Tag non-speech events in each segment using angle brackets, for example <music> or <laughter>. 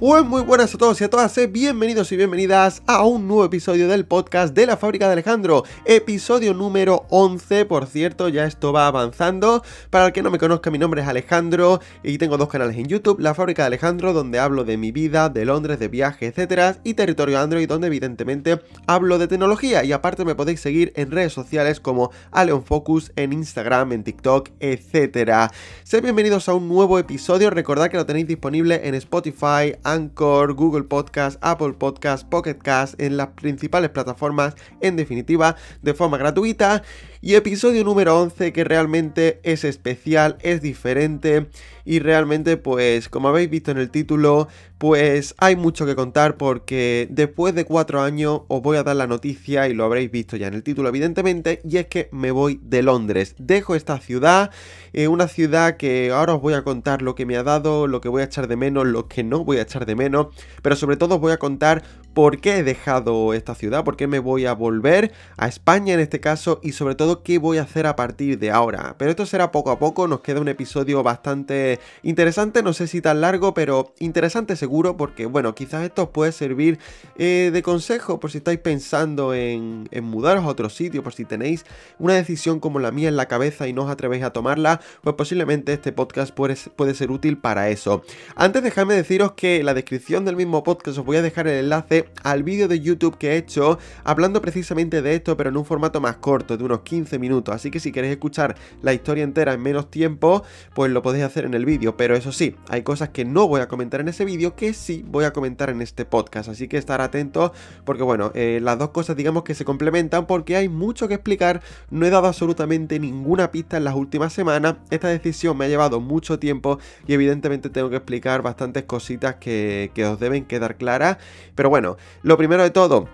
Pues muy buenas a todos y a todas, eh, bienvenidos y bienvenidas a un nuevo episodio del podcast de la fábrica de Alejandro, episodio número 11, por cierto, ya esto va avanzando. Para el que no me conozca, mi nombre es Alejandro y tengo dos canales en YouTube, la fábrica de Alejandro, donde hablo de mi vida, de Londres, de viajes, etcétera, y territorio Android, donde evidentemente hablo de tecnología y aparte me podéis seguir en redes sociales como Aleon Focus, en Instagram, en TikTok, etcétera. Sed bienvenidos a un nuevo episodio, recordad que lo tenéis disponible en Spotify, Anchor, Google Podcast, Apple Podcast, Pocket Cast, en las principales plataformas, en definitiva, de forma gratuita. Y episodio número 11 que realmente es especial, es diferente y realmente pues como habéis visto en el título pues hay mucho que contar porque después de cuatro años os voy a dar la noticia y lo habréis visto ya en el título evidentemente y es que me voy de Londres. Dejo esta ciudad, eh, una ciudad que ahora os voy a contar lo que me ha dado, lo que voy a echar de menos, lo que no voy a echar de menos, pero sobre todo os voy a contar por qué he dejado esta ciudad, por qué me voy a volver a España en este caso y sobre todo qué voy a hacer a partir de ahora. Pero esto será poco a poco, nos queda un episodio bastante interesante, no sé si tan largo, pero interesante seguro porque bueno, quizás esto os puede servir eh, de consejo por si estáis pensando en, mudaros a otro sitio, por si tenéis una decisión como la mía en la cabeza y no os atrevéis a tomarla, pues posiblemente este podcast puede, puede ser útil para eso. Antes dejadme deciros que en la descripción del mismo podcast os voy a dejar el enlace al vídeo de YouTube que he hecho hablando precisamente de esto, pero en un formato más corto, de unos 15 minutos. Así que si queréis escuchar la historia entera en menos tiempo, pues lo podéis hacer en el vídeo. Pero eso sí, hay cosas que no voy a comentar en ese vídeo que sí voy a comentar en este podcast. Así que estar atentos porque bueno, eh, las dos cosas digamos que se complementan porque hay mucho que explicar. No he dado absolutamente ninguna pista en las últimas semanas. Esta decisión me ha llevado mucho tiempo y evidentemente tengo que explicar bastantes cositas que, que os deben quedar claras. Pero bueno, lo primero de todo,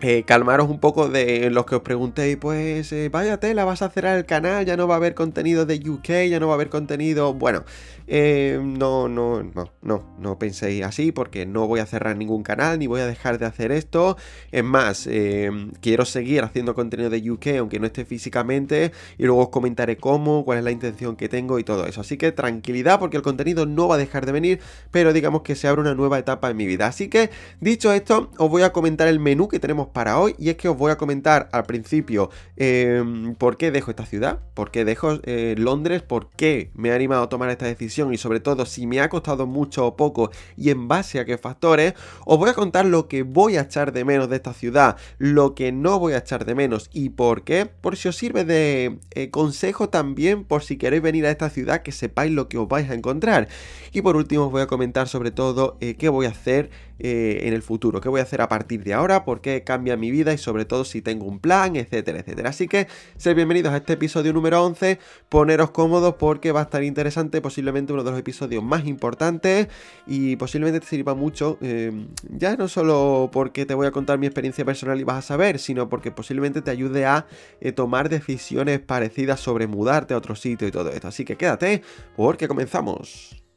eh, calmaros un poco de los que os preguntéis, pues eh, vaya tela, vas a cerrar el canal, ya no va a haber contenido de UK, ya no va a haber contenido. Bueno, eh, no, no, no, no, no penséis así porque no voy a cerrar ningún canal ni voy a dejar de hacer esto. Es más, quiero seguir haciendo contenido de UK aunque no esté físicamente y luego os comentaré cómo, cuál es la intención que tengo y todo eso. Así que tranquilidad porque el contenido no va a dejar de venir, pero digamos que se abre una nueva etapa en mi vida. Así que, dicho esto, os voy a comentar el menú que tenemos para hoy y es que os voy a comentar al principio em, por qué dejo esta ciudad, por qué dejo eh, Londres, por qué me ha animado a tomar esta decisión y sobre todo si me ha costado mucho o poco y en base a qué factores, os voy a contar lo que voy a echar de menos de esta ciudad, lo que no voy a echar de menos y por qué, por si os sirve de eh, consejo también por si queréis venir a esta ciudad que sepáis lo que os vais a encontrar. Y por último os voy a comentar sobre todo eh, qué voy a hacer en el futuro, qué voy a hacer a partir de ahora, por qué cambia mi vida y sobre todo si tengo un plan, etcétera, etcétera. Así que sed bienvenidos a este episodio número 11, poneros cómodos porque va a estar interesante, posiblemente uno de los episodios más importantes y posiblemente te sirva mucho, eh, ya no solo porque te voy a contar mi experiencia personal y vas a saber, sino porque posiblemente te ayude a eh, tomar decisiones parecidas sobre mudarte a otro sitio y todo esto. Así que quédate porque comenzamos.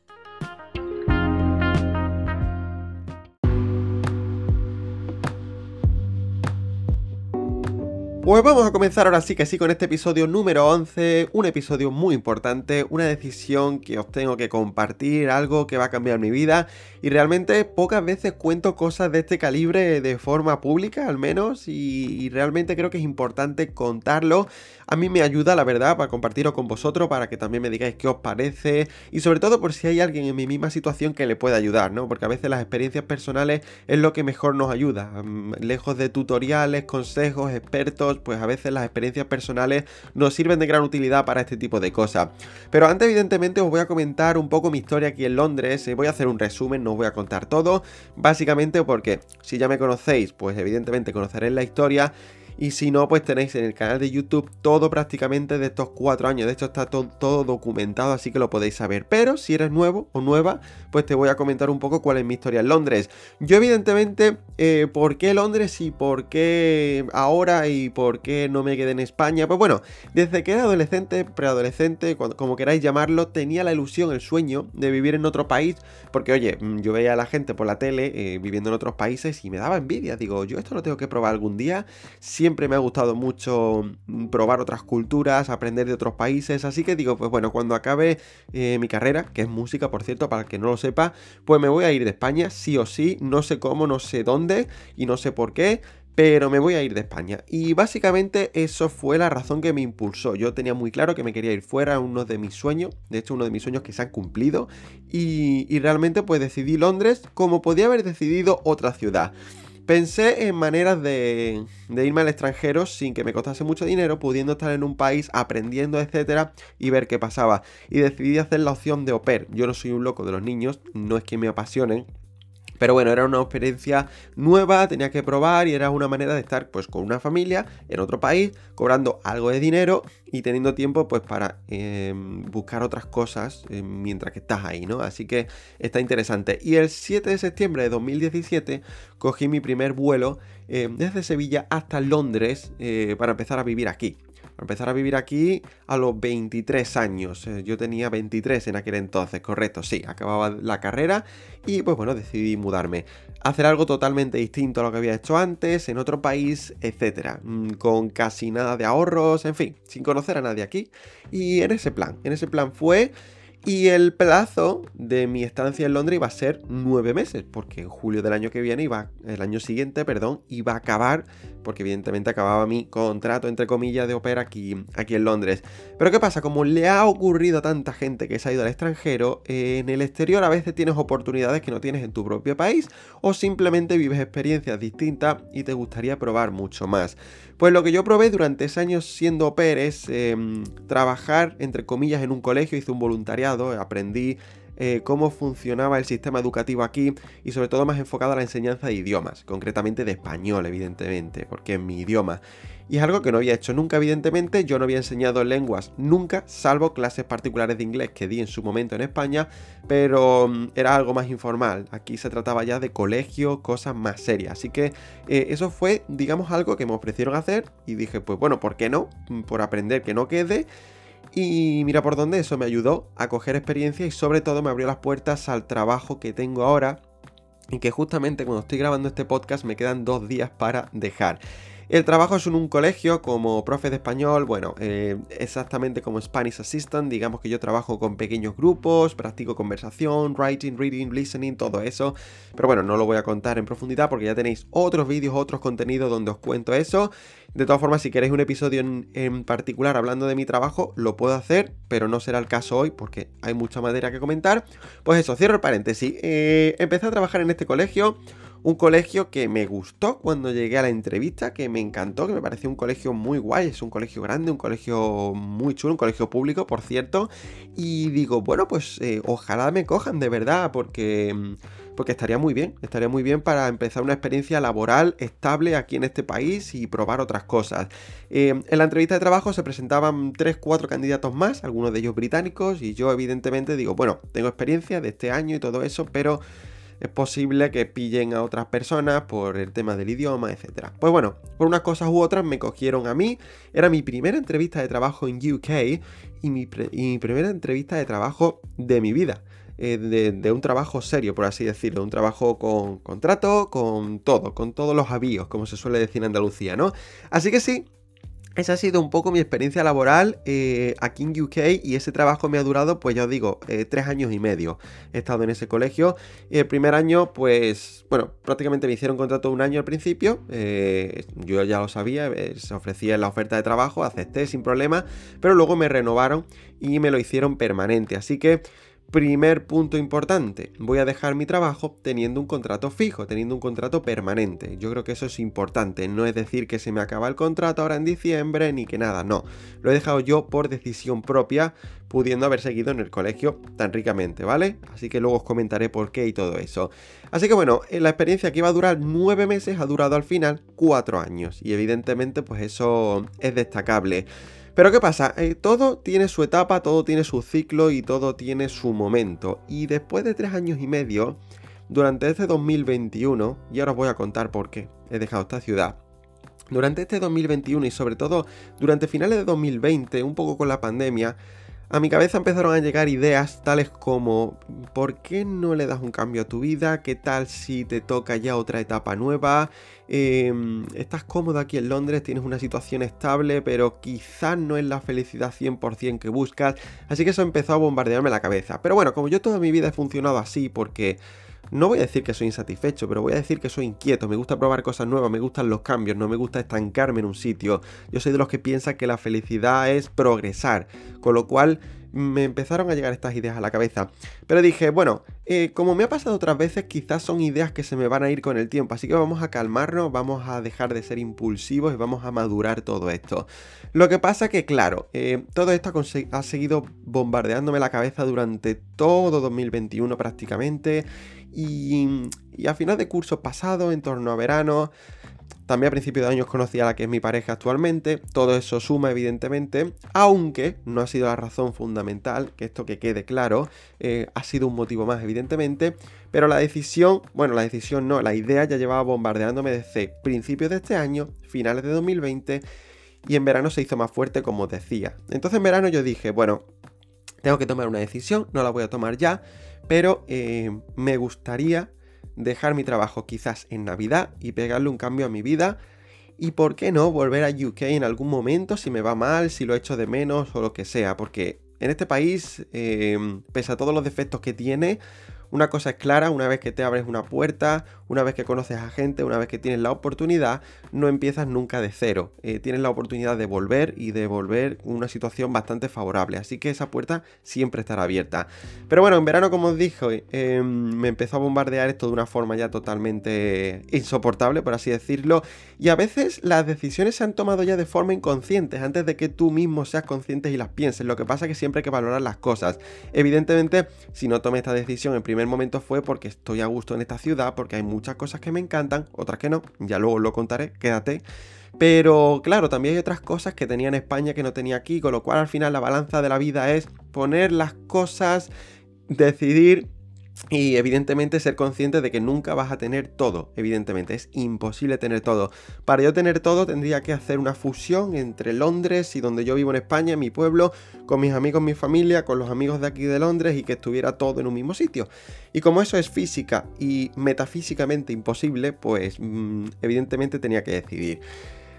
Pues vamos a comenzar ahora sí que sí con este episodio número 11, un episodio muy importante, una decisión que os tengo que compartir, algo que va a cambiar mi vida y realmente pocas veces cuento cosas de este calibre de forma pública al menos y, realmente creo que es importante contarlo. A mí me ayuda la verdad para compartirlo con vosotros, para que también me digáis qué os parece y sobre todo por si hay alguien en mi misma situación que le pueda ayudar, ¿no? Porque a veces las experiencias personales es lo que mejor nos ayuda, mm, lejos de tutoriales, consejos, expertos, pues a veces las experiencias personales nos sirven de gran utilidad para este tipo de cosas. Pero antes, evidentemente, os voy a comentar un poco mi historia aquí en Londres. Eh, voy a hacer un resumen, no os voy a contar todo. Básicamente porque si ya me conocéis, pues evidentemente conoceréis la historia. Y si no, pues tenéis en el canal de YouTube todo prácticamente de estos cuatro años. De hecho, está todo, documentado, así que lo podéis saber. Pero si eres nuevo o nueva, pues te voy a comentar un poco cuál es mi historia en Londres. Yo, evidentemente, eh, ¿por qué Londres y por qué ahora y por qué no me quedé en España? Pues bueno, desde que era adolescente, preadolescente, como queráis llamarlo, tenía la ilusión, el sueño de vivir en otro país. Porque, oye, mm, yo veía a la gente por la tele eh, viviendo en otros países y me daba envidia. Digo, yo esto lo tengo que probar algún día. Siempre me ha gustado mucho mm, probar otras culturas, aprender de otros países, así que digo, pues bueno, cuando acabe eh, mi carrera, que es música, por cierto, para el que no lo sepa, pues me voy a ir de España, sí o sí, no sé cómo, no sé dónde y no sé por qué, pero me voy a ir de España. Y básicamente eso fue la razón que me impulsó. Yo tenía muy claro que me quería ir fuera, uno de mis sueños, de hecho uno de mis sueños que se han cumplido, y, y realmente pues decidí Londres como podía haber decidido otra ciudad. Pensé en maneras de, irme al extranjero sin que me costase mucho dinero, pudiendo estar en un país, aprendiendo, etcétera, y ver qué pasaba. Y decidí hacer la opción de au pair. Yo no soy un loco de los niños, no es que me apasionen, pero bueno, era una experiencia nueva, tenía que probar y era una manera de estar pues con una familia en otro país, cobrando algo de dinero y teniendo tiempo pues para em, buscar otras cosas eh, mientras que estás ahí, ¿no? Así que está interesante. Y el 7 de septiembre de 2017 cogí mi primer vuelo em, desde Sevilla hasta Londres eh, para empezar a vivir aquí empezar a vivir aquí a los 23 años. Eh, yo tenía 23 en aquel entonces, correcto, sí, acababa la carrera y pues bueno, decidí mudarme. Hacer algo totalmente distinto a lo que había hecho antes, en otro país, etcétera. Mm, con casi nada de ahorros, en fin, sin conocer a nadie aquí. Y en ese plan, en ese plan fue... Y el plazo de mi estancia en Londres iba a ser nueve meses, porque en julio del año que viene iba, el año siguiente, perdón, iba a acabar, porque evidentemente acababa mi contrato, entre comillas, de ópera aquí, aquí en Londres. Pero ¿qué pasa? Como le ha ocurrido a tanta gente que se ha ido al extranjero, en el exterior a veces tienes oportunidades que no tienes en tu propio país, o simplemente vives experiencias distintas y te gustaría probar mucho más. Pues lo que yo probé durante ese año siendo au es em, trabajar, entre comillas, en un colegio, hice un voluntariado, aprendí eh, cómo funcionaba el sistema educativo aquí y sobre todo más enfocado a la enseñanza de idiomas, concretamente de español, evidentemente, porque es mi idioma. Y es algo que no había hecho nunca, evidentemente. Yo no había enseñado lenguas nunca, salvo clases particulares de inglés que di en su momento en España, pero mm, era algo más informal. Aquí se trataba ya de colegio, cosas más serias. Así que eh, eso fue, digamos, algo que me ofrecieron hacer y dije, pues bueno, ¿por qué no? Mm, por aprender que no quede. Y mira por dónde eso me ayudó a coger experiencia y sobre todo me abrió las puertas al trabajo que tengo ahora y que justamente cuando estoy grabando este podcast me quedan dos días para dejar. El trabajo es en un colegio como profe de español, bueno, eh, exactamente como Spanish Assistant, digamos que yo trabajo con pequeños grupos, practico conversación, writing, reading, listening, todo eso, pero bueno, no lo voy a contar en profundidad porque ya tenéis otros vídeos, otros contenidos donde os cuento eso. De todas formas, si queréis un episodio en, particular hablando de mi trabajo, lo puedo hacer, pero no será el caso hoy porque hay mucha madera que comentar. Pues eso, cierro el paréntesis. Eh, empecé a trabajar en este colegio un colegio que me gustó cuando llegué a la entrevista, que me encantó, que me pareció un colegio muy guay, es un colegio grande, un colegio muy chulo, un colegio público, por cierto. Y digo, bueno, pues eh, ojalá me cojan de verdad, porque, mm, porque estaría muy bien, estaría muy bien para empezar una experiencia laboral estable aquí en este país y probar otras cosas. Eh, en la entrevista de trabajo se presentaban 3-4 candidatos más, algunos de ellos británicos, y yo evidentemente digo, bueno, tengo experiencia de este año y todo eso, pero es posible que pillen a otras personas por el tema del idioma, etc. Pues bueno, por unas cosas u otras me cogieron a mí. Era mi primera entrevista de trabajo en UK y mi, primera entrevista de trabajo de mi vida. Eh, de, de, un trabajo serio, por así decirlo, un trabajo con contrato, con todo, con todos los avíos, como se suele decir en Andalucía, ¿no? Así que sí, esa ha sido un poco mi experiencia laboral eh, aquí en UK y ese trabajo me ha durado, pues ya os digo, eh, tres años y medio. He estado en ese colegio. El primer año, pues, bueno, prácticamente me hicieron contrato un año al principio. Eh, yo ya lo sabía, se ofrecía la oferta de trabajo, acepté sin problema, pero luego me renovaron y me lo hicieron permanente. Así que Primer punto importante, voy a dejar mi trabajo teniendo un contrato fijo, teniendo un contrato permanente. Yo creo que eso es importante, no es decir que se me acaba el contrato ahora en diciembre ni que nada, no. Lo he dejado yo por decisión propia, pudiendo haber seguido en el colegio tan ricamente, ¿vale? Así que luego os comentaré por qué y todo eso. Así que bueno, la experiencia que iba a durar nueve meses ha durado al final cuatro años y evidentemente pues eso es destacable. Pero ¿qué pasa? Eh, todo tiene su etapa, todo tiene su ciclo y todo tiene su momento. Y después de tres años y medio, durante este 2021, y ahora os voy a contar por qué he dejado esta ciudad. Durante este 2021 y sobre todo durante finales de 2020, un poco con la pandemia, a mi cabeza empezaron a llegar ideas tales como ¿por qué no le das un cambio a tu vida? ¿Qué tal si te toca ya otra etapa nueva? Em, estás cómodo aquí en Londres, tienes una situación estable, pero quizás no es la felicidad 100% que buscas. Así que eso empezó a bombardearme la cabeza. Pero bueno, como yo toda mi vida he funcionado así porque no voy a decir que soy insatisfecho, pero voy a decir que soy inquieto, me gusta probar cosas nuevas, me gustan los cambios, no me gusta estancarme en un sitio. Yo soy de los que piensa que la felicidad es progresar, con lo cual me empezaron a llegar estas ideas a la cabeza. Pero dije, bueno, eh, como me ha pasado otras veces, quizás son ideas que se me van a ir con el tiempo, así que vamos a calmarnos, vamos a dejar de ser impulsivos y vamos a madurar todo esto. Lo que pasa que, claro, eh, todo esto ha seguido bombardeándome la cabeza durante todo 2021 prácticamente y, a final de curso pasado, en torno a verano, también a principios de años conocí a la que es mi pareja actualmente. Todo eso suma, evidentemente. Aunque no ha sido la razón fundamental, que esto que quede claro, eh, ha sido un motivo más, evidentemente. Pero la decisión, bueno, la decisión no, la idea ya llevaba bombardeándome desde principios de este año, finales de 2020. Y en verano se hizo más fuerte, como decía. Entonces en verano yo dije, bueno, tengo que tomar una decisión, no la voy a tomar ya pero eh, me gustaría dejar mi trabajo quizás en Navidad y pegarle un cambio a mi vida. Y por qué no volver a UK en algún momento si me va mal, si lo echo de menos o lo que sea. Porque en este país, eh, pese a todos los defectos que tiene, una cosa es clara, una vez que te abres una puerta, una vez que conoces a gente, una vez que tienes la oportunidad, no empiezas nunca de cero. Eh, tienes la oportunidad de volver y de volver una situación bastante favorable. Así que esa puerta siempre estará abierta. Pero bueno, en verano, como os dije, em, me empezó a bombardear esto de una forma ya totalmente insoportable, por así decirlo. Y a veces las decisiones se han tomado ya de forma inconsciente, antes de que tú mismo seas consciente y las pienses. Lo que pasa es que siempre hay que valorar las cosas. Evidentemente, si no tomé esta decisión en primer momento fue porque estoy a gusto en esta ciudad, porque hay muchas cosas que me encantan, otras que no, ya luego lo contaré, quédate. Pero claro, también hay otras cosas que tenía en España que no tenía aquí, con lo cual al final la balanza de la vida es poner las cosas, decidir y evidentemente ser consciente de que nunca vas a tener todo, evidentemente, es imposible tener todo. Para yo tener todo tendría que hacer una fusión entre Londres y donde yo vivo en España, mi pueblo, con mis amigos, mi familia, con los amigos de aquí de Londres y que estuviera todo en un mismo sitio. Y como eso es física y metafísicamente imposible, pues mm, evidentemente tenía que decidir.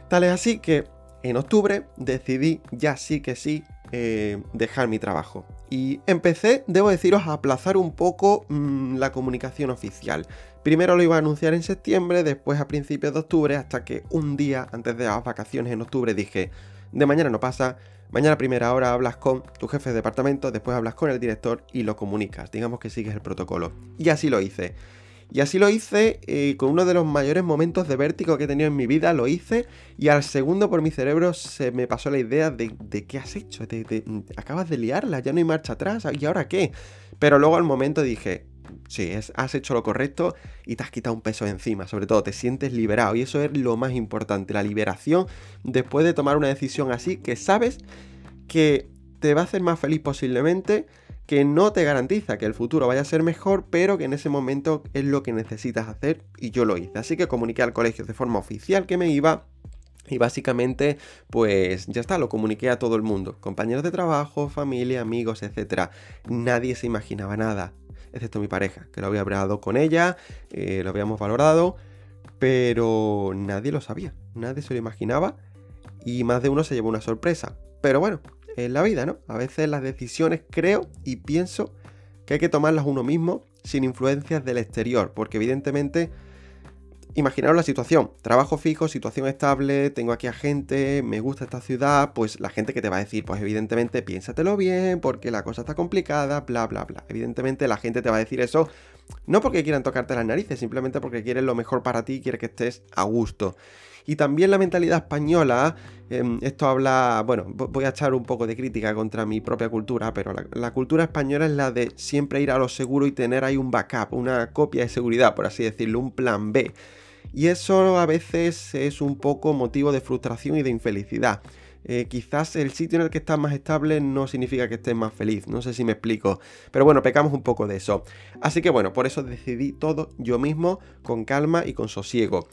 Tal es así que en octubre decidí ya sí que sí eh, dejar mi trabajo. Y empecé, debo deciros, a aplazar un poco mm, la comunicación oficial. Primero lo iba a anunciar en septiembre, después a principios de octubre, hasta que un día antes de las vacaciones en octubre dije, de mañana no pasa, mañana a primera hora hablas con tu jefe de departamento, después hablas con el director y lo comunicas, digamos que sigues el protocolo. Y así lo hice. Y así lo hice eh, con uno de los mayores momentos de vértigo que he tenido en mi vida, lo hice. Y al segundo por mi cerebro se me pasó la idea de, qué has hecho, acabas de liarla, ya no hay marcha atrás, ¿y ahora qué? Pero luego al momento dije, sí, has hecho lo correcto y te has quitado un peso encima, sobre todo te sientes liberado. Y eso es lo más importante, la liberación después de tomar una decisión así que sabes que te va a hacer más feliz posiblemente que no te garantiza que el futuro vaya a ser mejor, pero que en ese momento es lo que necesitas hacer y yo lo hice. Así que comuniqué al colegio de forma oficial que me iba y básicamente, pues ya está, lo comuniqué a todo el mundo, compañeros de trabajo, familia, amigos, etc. Nadie se imaginaba nada, excepto mi pareja, que lo había hablado con ella, eh, lo habíamos valorado, pero nadie lo sabía, nadie se lo imaginaba y más de uno se llevó una sorpresa. Pero bueno, en la vida, ¿no? A veces las decisiones creo y pienso que hay que tomarlas uno mismo sin influencias del exterior, porque evidentemente, imaginaros la situación, trabajo fijo, situación estable, tengo aquí a gente, me gusta esta ciudad, pues la gente que te va a decir, pues evidentemente piénsatelo bien, porque la cosa está complicada, bla, bla, bla. Evidentemente la gente te va a decir eso no porque quieran tocarte las narices, simplemente porque quieren lo mejor para ti quieren que estés a gusto. Y también la mentalidad española, em, esto habla, bueno, voy a echar un poco de crítica contra mi propia cultura, pero la, cultura española es la de siempre ir a lo seguro y tener ahí un backup, una copia de seguridad, por así decirlo, un plan B. Y eso a veces es un poco motivo de frustración y de infelicidad. eh, quizás el sitio en el que estás más estable no significa que estés más feliz. No sé si me explico. Pero bueno, pecamos un poco de eso. Así que bueno, por eso decidí todo yo mismo, con calma y con sosiego.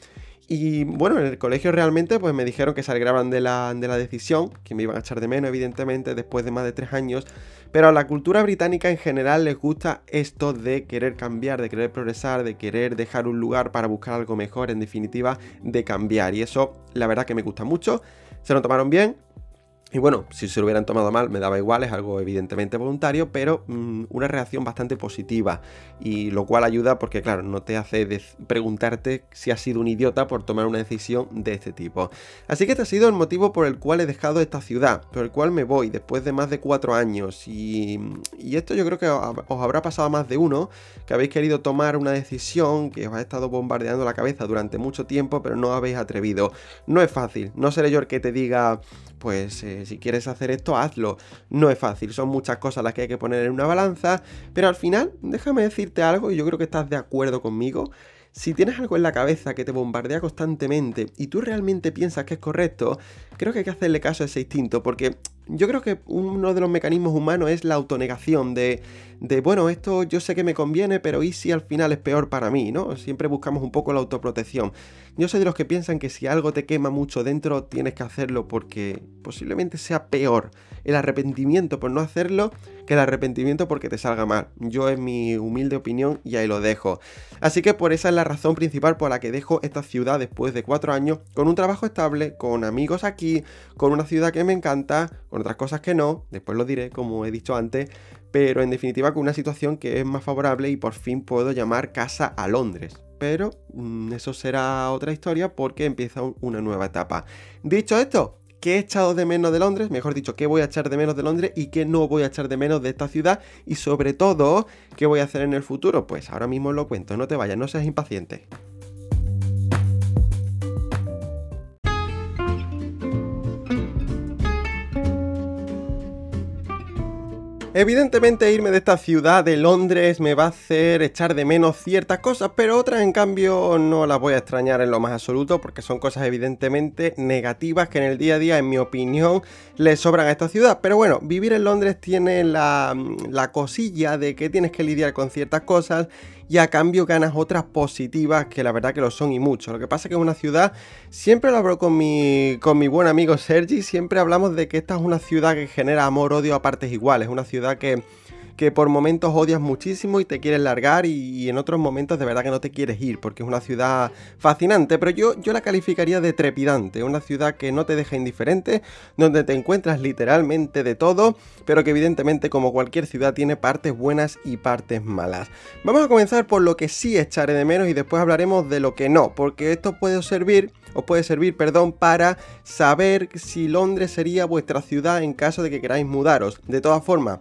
Y bueno, en el colegio realmente pues me dijeron que se alegraban de la, de la decisión, que me iban a echar de menos evidentemente después de más de tres años, pero a la cultura británica en general les gusta esto de querer cambiar, de querer progresar, de querer dejar un lugar para buscar algo mejor, en definitiva, de cambiar. Y eso la verdad que me gusta mucho. Se lo tomaron bien, y bueno, si se lo hubieran tomado mal me daba igual, es algo evidentemente voluntario, pero mm, una reacción bastante positiva. Y lo cual ayuda porque, claro, no te hace preguntarte si has sido un idiota por tomar una decisión de este tipo. Así que este ha sido el motivo por el cual he dejado esta ciudad, por el cual me voy después de más de cuatro años. Y, y esto yo creo que os habrá pasado más de uno, que habéis querido tomar una decisión que os ha estado bombardeando la cabeza durante mucho tiempo, pero no habéis atrevido. No es fácil, no seré yo el que te diga pues eh, si quieres hacer esto, hazlo. No es fácil, son muchas cosas las que hay que poner en una balanza, pero al final, déjame decirte algo, y yo creo que estás de acuerdo conmigo. Si tienes algo en la cabeza que te bombardea constantemente y tú realmente piensas que es correcto, creo que hay que hacerle caso a ese instinto, porque yo creo que uno de los mecanismos humanos es la autonegación de, de, bueno, esto yo sé que me conviene, pero ¿y si al final es peor para mí? ¿no? Siempre buscamos un poco la autoprotección. Yo soy de los que piensan que si algo te quema mucho dentro, tienes que hacerlo porque posiblemente sea peor el arrepentimiento por no hacerlo que el arrepentimiento porque te salga mal. Yo es mi humilde opinión y ahí lo dejo. Así que por esa es la razón principal por la que dejo esta ciudad después de cuatro años, con un trabajo estable, con amigos aquí, con una ciudad que me encanta, otras cosas que no, después lo diré como he dicho antes, pero en definitiva con una situación que es más favorable y por fin puedo llamar casa a Londres. Pero mm, eso será otra historia porque empieza una nueva etapa. Dicho esto, ¿qué he echado de menos de Londres? Mejor dicho, ¿qué voy a echar de menos de Londres y qué no voy a echar de menos de esta ciudad? Y sobre todo, ¿qué voy a hacer en el futuro? Pues ahora mismo lo cuento, no te vayas, no seas impaciente. Evidentemente irme de esta ciudad de Londres me va a hacer echar de menos ciertas cosas, pero otras en cambio no las voy a extrañar en lo más absoluto porque son cosas evidentemente negativas que en el día a día, en mi opinión, le sobran a esta ciudad. Pero bueno, vivir en Londres tiene la, la cosilla de que tienes que lidiar con ciertas cosas y a cambio ganas otras positivas que la verdad que lo son y mucho. Lo que pasa es que es una ciudad, siempre lo hablo con mi, con mi buen amigo Sergi, siempre hablamos de que esta es una ciudad que genera amor-odio a partes iguales, una ciudad que que por momentos odias muchísimo y te quieres largar y, en otros momentos de verdad que no te quieres ir porque es una ciudad fascinante, pero yo, yo la calificaría de trepidante, una ciudad que no te deja indiferente, donde te encuentras literalmente de todo, pero que evidentemente como cualquier ciudad tiene partes buenas y partes malas. Vamos a comenzar por lo que sí echaré de menos y después hablaremos de lo que no, porque esto puede servir os puede servir, perdón, para saber si Londres sería vuestra ciudad en caso de que queráis mudaros. De todas formas,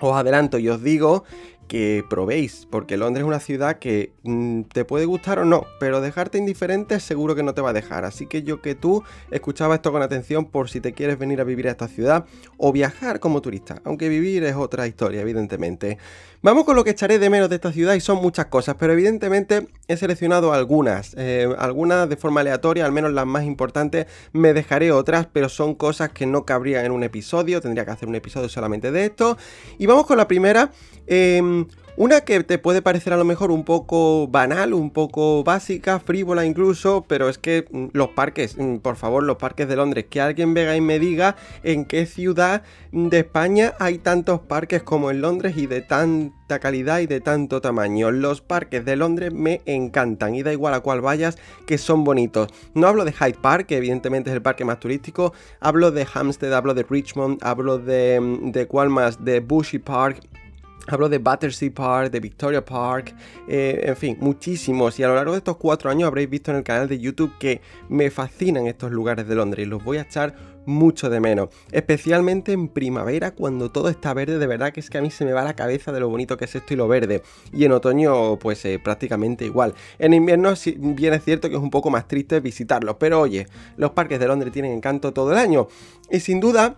os adelanto y os digo que probéis, porque Londres es una ciudad que mm, te puede gustar o no, pero dejarte indiferente seguro que no te va a dejar. Así que yo que tú escuchaba esto con atención por si te quieres venir a vivir a esta ciudad o viajar como turista, aunque vivir es otra historia, evidentemente. Vamos con lo que echaré de menos de esta ciudad y son muchas cosas, pero evidentemente he seleccionado algunas, eh, algunas de forma aleatoria, al menos las más importantes, me dejaré otras, pero son cosas que no cabrían en un episodio, tendría que hacer un episodio solamente de esto. Y vamos con la primera. Em, una que te puede parecer a lo mejor un poco banal, un poco básica, frívola incluso, pero es que mm, los parques, mm, por favor, los parques de Londres, que alguien venga y me diga en qué ciudad de España hay tantos parques como en Londres y de tanta calidad y de tanto tamaño. Los parques de Londres me encantan y da igual a cuál vayas que son bonitos. No hablo de Hyde Park, que evidentemente es el parque más turístico, hablo de Hampstead, hablo de Richmond, hablo de, mm, de cuál más, de Bushy Park, Hablo de Battersea Park, de Victoria Park, eh, en fin, muchísimos. Y a lo largo de estos cuatro años habréis visto en el canal de YouTube que me fascinan estos lugares de Londres y los voy a echar mucho de menos. Especialmente en primavera, cuando todo está verde, de verdad que es que a mí se me va la cabeza de lo bonito que es esto y lo verde. Y en otoño, pues eh, prácticamente igual. En invierno, bien es cierto que es un poco más triste visitarlos, pero oye, los parques de Londres tienen encanto todo el año. Y sin duda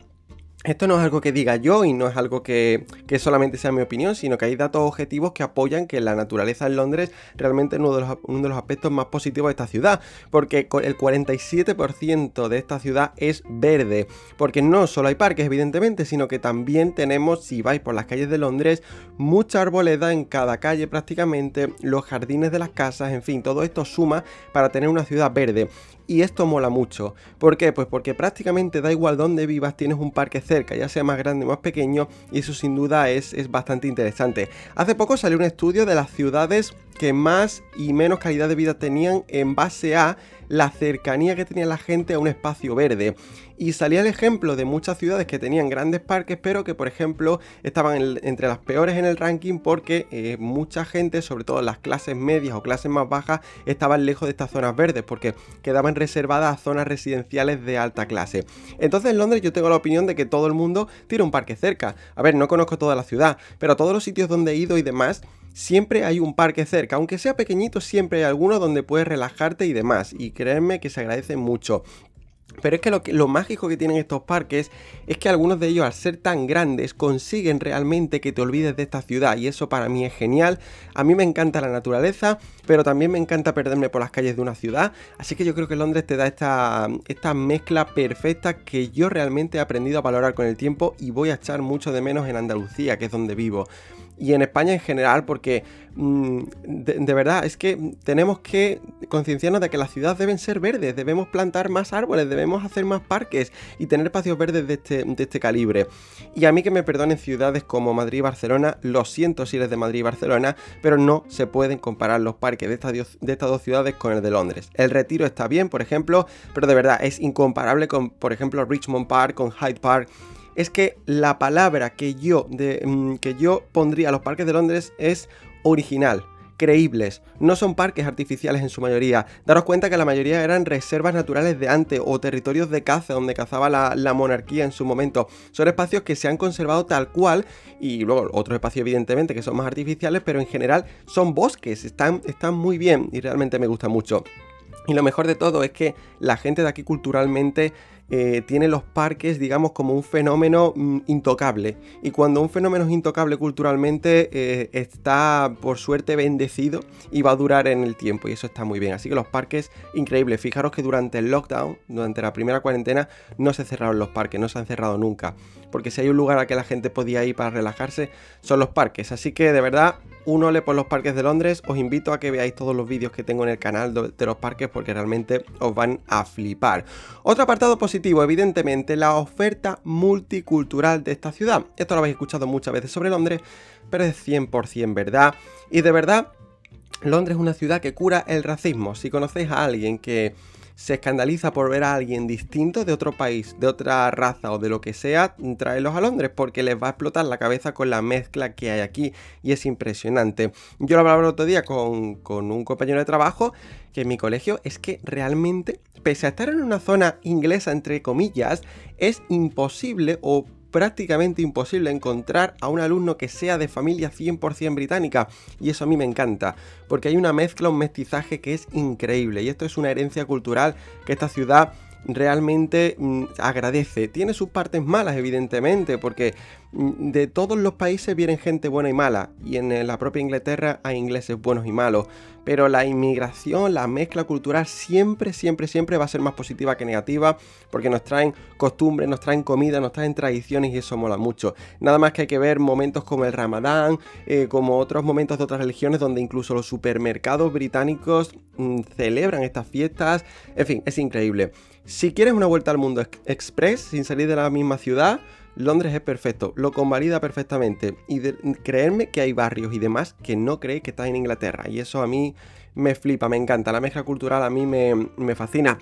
Esto no es algo que diga yo y no es algo que, solamente sea mi opinión, sino que hay datos objetivos que apoyan que la naturaleza en Londres realmente es uno de los, uno de los aspectos más positivos de esta ciudad, porque el 47% de esta ciudad es verde, porque no solo hay parques evidentemente, sino que también tenemos, si vais por las calles de Londres, mucha arboleda en cada calle prácticamente, los jardines de las casas, en fin, todo esto suma para tener una ciudad verde. Y esto mola mucho. ¿Por qué? Pues porque prácticamente da igual dónde vivas, tienes un parque cerca, ya sea más grande o más pequeño, y eso sin duda es, es bastante interesante. Hace poco salió un estudio de las ciudades que más y menos calidad de vida tenían en base a la cercanía que tenía la gente a un espacio verde. Y salía el ejemplo de muchas ciudades que tenían grandes parques, pero que por ejemplo estaban entre las peores en el ranking porque eh, mucha gente, sobre todo las clases medias o clases más bajas, estaban lejos de estas zonas verdes porque quedaban reservadas a zonas residenciales de alta clase. Entonces en Londres yo tengo la opinión de que todo el mundo tiene un parque cerca. A ver, no conozco toda la ciudad, pero todos los sitios donde he ido y demás siempre hay un parque cerca, aunque sea pequeñito, siempre hay alguno donde puedes relajarte y demás, y créanme que se agradece mucho. Pero es que lo, mágico que tienen estos parques es que algunos de ellos al ser tan grandes consiguen realmente que te olvides de esta ciudad y eso para mí es genial. A mí me encanta la naturaleza, pero también me encanta perderme por las calles de una ciudad. Así que yo creo que Londres te da esta, esta mezcla perfecta que yo realmente he aprendido a valorar con el tiempo y voy a echar mucho de menos en Andalucía, que es donde vivo y en España en general, porque mm, de, verdad es que tenemos que concienciarnos de que las ciudades deben ser verdes, debemos plantar más árboles, debemos hacer más parques y tener espacios verdes de este, de este calibre. Y a mí que me perdonen ciudades como Madrid y Barcelona, lo siento si eres de Madrid y Barcelona, pero no se pueden comparar los parques de estas dos ciudades con el de Londres. El Retiro está bien, por ejemplo, pero de verdad es incomparable con, por ejemplo, Richmond Park, con Hyde Park es que la palabra que yo, mm, que yo pondría a los parques de Londres es original creíbles, no son parques artificiales en su mayoría. Daros cuenta que la mayoría eran reservas naturales de antes o territorios de caza donde cazaba la, la, monarquía en su momento. Son espacios que se han conservado tal cual y luego otros espacios evidentemente que son más artificiales, pero en general son bosques, están, están muy bien y realmente me gusta mucho. Y lo mejor de todo es que la gente de aquí culturalmente eh, tiene los parques, digamos, como un fenómeno mm, intocable. Y cuando un fenómeno es intocable culturalmente, eh, está por suerte bendecido y va a durar en el tiempo. Y eso está muy bien. Así que los parques, increíbles. Fijaros que durante el lockdown, durante la primera cuarentena, no se cerraron los parques, no se han cerrado nunca. Porque si hay un lugar a que la gente podía ir para relajarse, son los parques. Así que de verdad, un ole por los parques de Londres. Os invito a que veáis todos los vídeos que tengo en el canal de los parques porque realmente os van a flipar. Otro apartado positivo, evidentemente, la oferta multicultural de esta ciudad. Esto lo habéis escuchado muchas veces sobre Londres, pero es 100% verdad. Y de verdad, Londres es una ciudad que cura el racismo. Si conocéis a alguien que se escandaliza por ver a alguien distinto de otro país, de otra raza o de lo que sea, tráelos a Londres porque les va a explotar la cabeza con la mezcla que hay aquí y es impresionante. Yo lo hablaba el otro día con, con un compañero de trabajo que en mi colegio es que realmente, pese a estar en una zona inglesa entre comillas, es imposible o prácticamente imposible encontrar a un alumno que sea de familia 100% británica y eso a mí me encanta porque hay una mezcla, un mestizaje que es increíble y esto es una herencia cultural que esta ciudad realmente mm, agradece. Tiene sus partes malas, evidentemente, porque mm, de todos los países vienen gente buena y mala, y en la propia Inglaterra hay ingleses buenos y malos. Pero la inmigración, la mezcla cultural siempre, siempre, siempre va a ser más positiva que negativa, porque nos traen costumbres, nos traen comida, nos traen tradiciones y eso mola mucho. Nada más que hay que ver momentos como el Ramadán, eh, como otros momentos de otras religiones donde incluso los supermercados británicos mm, celebran estas fiestas. En fin, es increíble. Si quieres una vuelta al mundo express sin salir de la misma ciudad, Londres es perfecto, lo convalida perfectamente. Y creerme que hay barrios y demás que no creéis que está en Inglaterra. Y eso a mí me flipa, me encanta. La mezcla cultural a mí me, me fascina.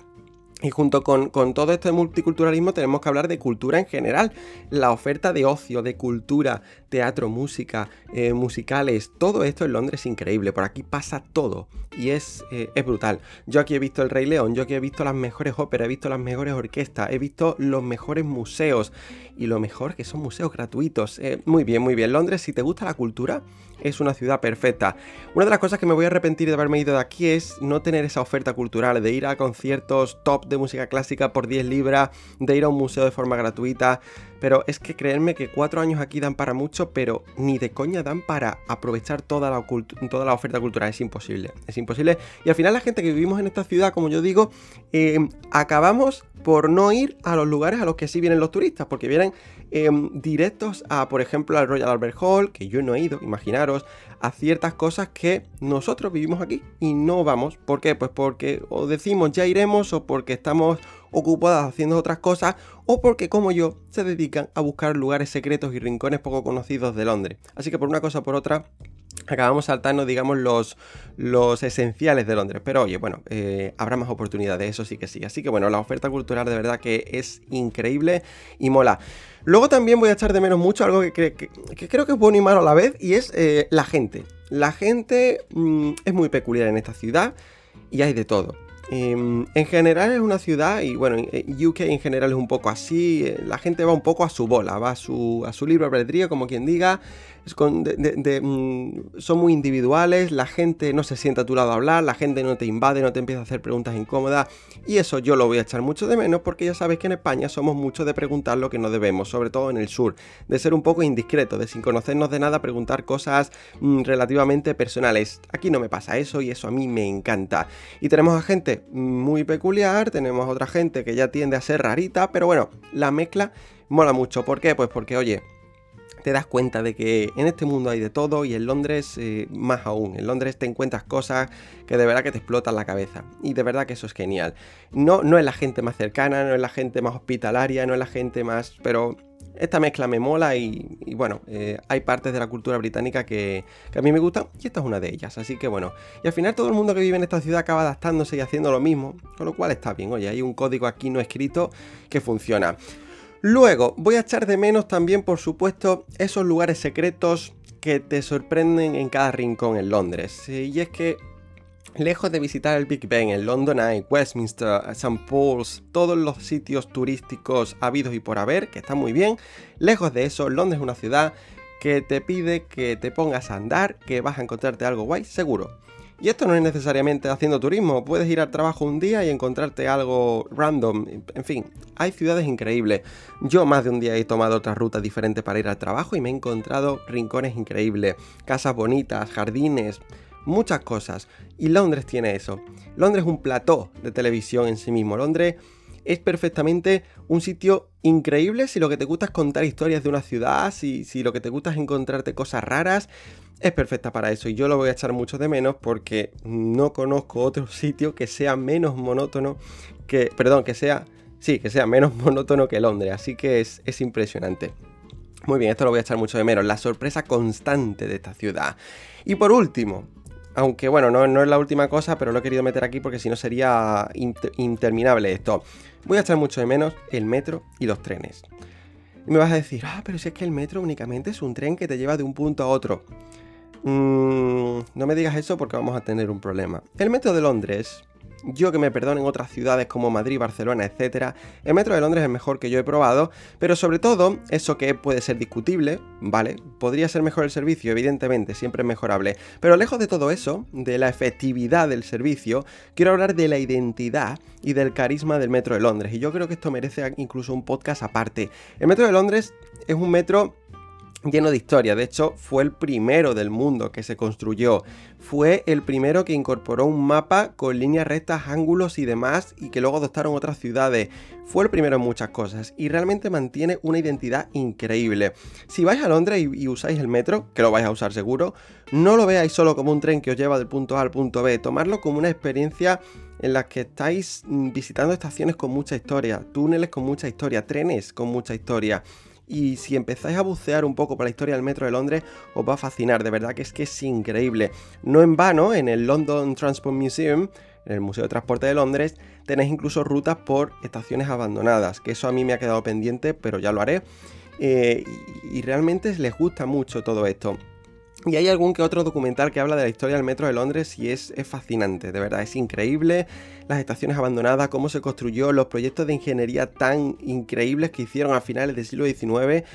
Y junto con, todo este multiculturalismo tenemos que hablar de cultura en general. La oferta de ocio, de cultura, teatro, música, eh, musicales, todo esto en Londres es increíble. Por aquí pasa todo y es, eh, es brutal. Yo aquí he visto el Rey León, yo aquí he visto las mejores óperas, he visto las mejores orquestas, he visto los mejores museos y lo mejor que son museos gratuitos. Eh, muy bien, muy bien. Londres, si te gusta la cultura, es una ciudad perfecta. Una de las cosas que me voy a arrepentir de haberme ido de aquí es no tener esa oferta cultural, de ir a conciertos top de música clásica por 10 libras, de ir a un museo de forma gratuita. Pero es que creerme que cuatro años aquí dan para mucho, pero ni de coña dan para aprovechar toda la, oferta cultural. Es imposible, es imposible. Y al final la gente que vivimos en esta ciudad, como yo digo, eh, acabamos por no ir a los lugares a los que sí vienen los turistas, porque vienen em, directos a, por ejemplo, al Royal Albert Hall, que yo no he ido, imaginaros, a ciertas cosas que nosotros vivimos aquí y no vamos. ¿Por qué? Pues porque o decimos ya iremos o porque estamos ocupadas haciendo otras cosas o porque como yo se dedican a buscar lugares secretos y rincones poco conocidos de Londres. Así que por una cosa o por otra acabamos saltando, digamos, los, los esenciales de Londres. Pero oye, bueno, eh, habrá más oportunidades, eso sí que sí. Así que bueno, la oferta cultural de verdad que es increíble y mola. Luego también voy a echar de menos mucho algo que, creo que es bueno y malo a la vez, y es eh, la gente. La gente mm, es muy peculiar en esta ciudad y hay de todo. Em, en general es una ciudad, y bueno, UK en general es un poco así, eh, la gente va un poco a su bola, va a su, a su libre albedrío, como quien diga, Mm, son muy individuales, la gente no se sienta a tu lado a hablar, la gente no te invade, no te empieza a hacer preguntas incómodas y eso yo lo voy a echar mucho de menos porque ya sabes que en España somos mucho de preguntar lo que no debemos, sobre todo en el sur, de ser un poco indiscreto, de sin conocernos de nada preguntar cosas mm, relativamente personales. Aquí no me pasa eso y eso a mí me encanta. Y tenemos a gente muy peculiar, tenemos otra gente que ya tiende a ser rarita, pero bueno, la mezcla mola mucho. ¿Por qué? Pues porque, oye, te das cuenta de que en este mundo hay de todo y en Londres eh, más aún. En Londres te encuentras cosas que de verdad que te explotan la cabeza. Y de verdad que eso es genial. No, no es la gente más cercana, no es la gente más hospitalaria, no es la gente más... Pero esta mezcla me mola y, bueno, eh, hay partes de la cultura británica que, que, a mí me gustan y esta es una de ellas. Así que bueno, y al final todo el mundo que vive en esta ciudad acaba adaptándose y haciendo lo mismo, con lo cual está bien. Oye, hay un código aquí no escrito que funciona. Luego, voy a echar de menos también, por supuesto, esos lugares secretos que te sorprenden en cada rincón en Londres. Y es que, lejos de visitar el Big Ben, el London Eye, Westminster, St. Paul's, todos los sitios turísticos habidos y por haber, que están muy bien, lejos de eso, Londres es una ciudad que te pide que te pongas a andar, que vas a encontrarte algo guay, seguro. Y esto no es necesariamente haciendo turismo, puedes ir al trabajo un día y encontrarte algo random, en fin, hay ciudades increíbles. Yo más de un día he tomado otra ruta diferente para ir al trabajo y me he encontrado rincones increíbles, casas bonitas, jardines, muchas cosas. Y Londres tiene eso. Londres es un plató de televisión en sí mismo. Londres es perfectamente un sitio increíble si lo que te gusta es contar historias de una ciudad, si, si lo que te gusta es encontrarte cosas raras es perfecta para eso y yo lo voy a echar mucho de menos porque no conozco otro sitio que sea menos monótono que, perdón, que sea, sí, que sea menos <laughs> monótono que Londres, así que es, es impresionante. Muy bien, esto lo voy a echar mucho de menos, la sorpresa constante de esta ciudad. Y por último, aunque bueno, no, no, es la última cosa, pero lo he querido meter aquí porque si no sería interminable esto. Voy a echar mucho de menos el metro y los trenes. Y me vas a decir, ah, pero si es que el metro únicamente es un tren que te lleva de un punto a otro. Mm, no me digas eso porque vamos a tener un problema. El metro de Londres yo que me perdonen otras ciudades como Madrid, Barcelona, etc. El metro de Londres es mejor que yo he probado, pero sobre todo, eso que puede ser discutible, ¿vale? Podría ser mejor el servicio, evidentemente, siempre es mejorable. Pero lejos de todo eso, de la efectividad del servicio, quiero hablar de la identidad y del carisma del metro de Londres. Y yo creo que esto merece incluso un podcast aparte. El metro de Londres es un metro lleno de historia. De hecho, fue el primero del mundo que se construyó. Fue el primero que incorporó un mapa con líneas rectas, ángulos y demás, y que luego adoptaron otras ciudades. Fue el primero en muchas cosas y realmente mantiene una identidad increíble. Si vais a Londres y, usáis el metro, que lo vais a usar seguro, no lo veáis solo como un tren que os lleva del punto A al punto B, tomarlo como una experiencia en la que estáis mm, visitando estaciones con mucha historia, túneles con mucha historia, trenes con mucha historia y si empezáis a bucear un poco por la historia del metro de Londres os va a fascinar, de verdad que es que es increíble. No en vano, en el London Transport Museum, en el Museo de Transporte de Londres, tenéis incluso rutas por estaciones abandonadas, que eso a mí me ha quedado pendiente, pero ya lo haré. Eh, y realmente les gusta mucho todo esto. Y hay algún que otro documental que habla de la historia del metro de Londres y es, fascinante, de verdad, es increíble. Las estaciones abandonadas, cómo se construyó, los proyectos de ingeniería tan increíbles que hicieron a finales del siglo XIX.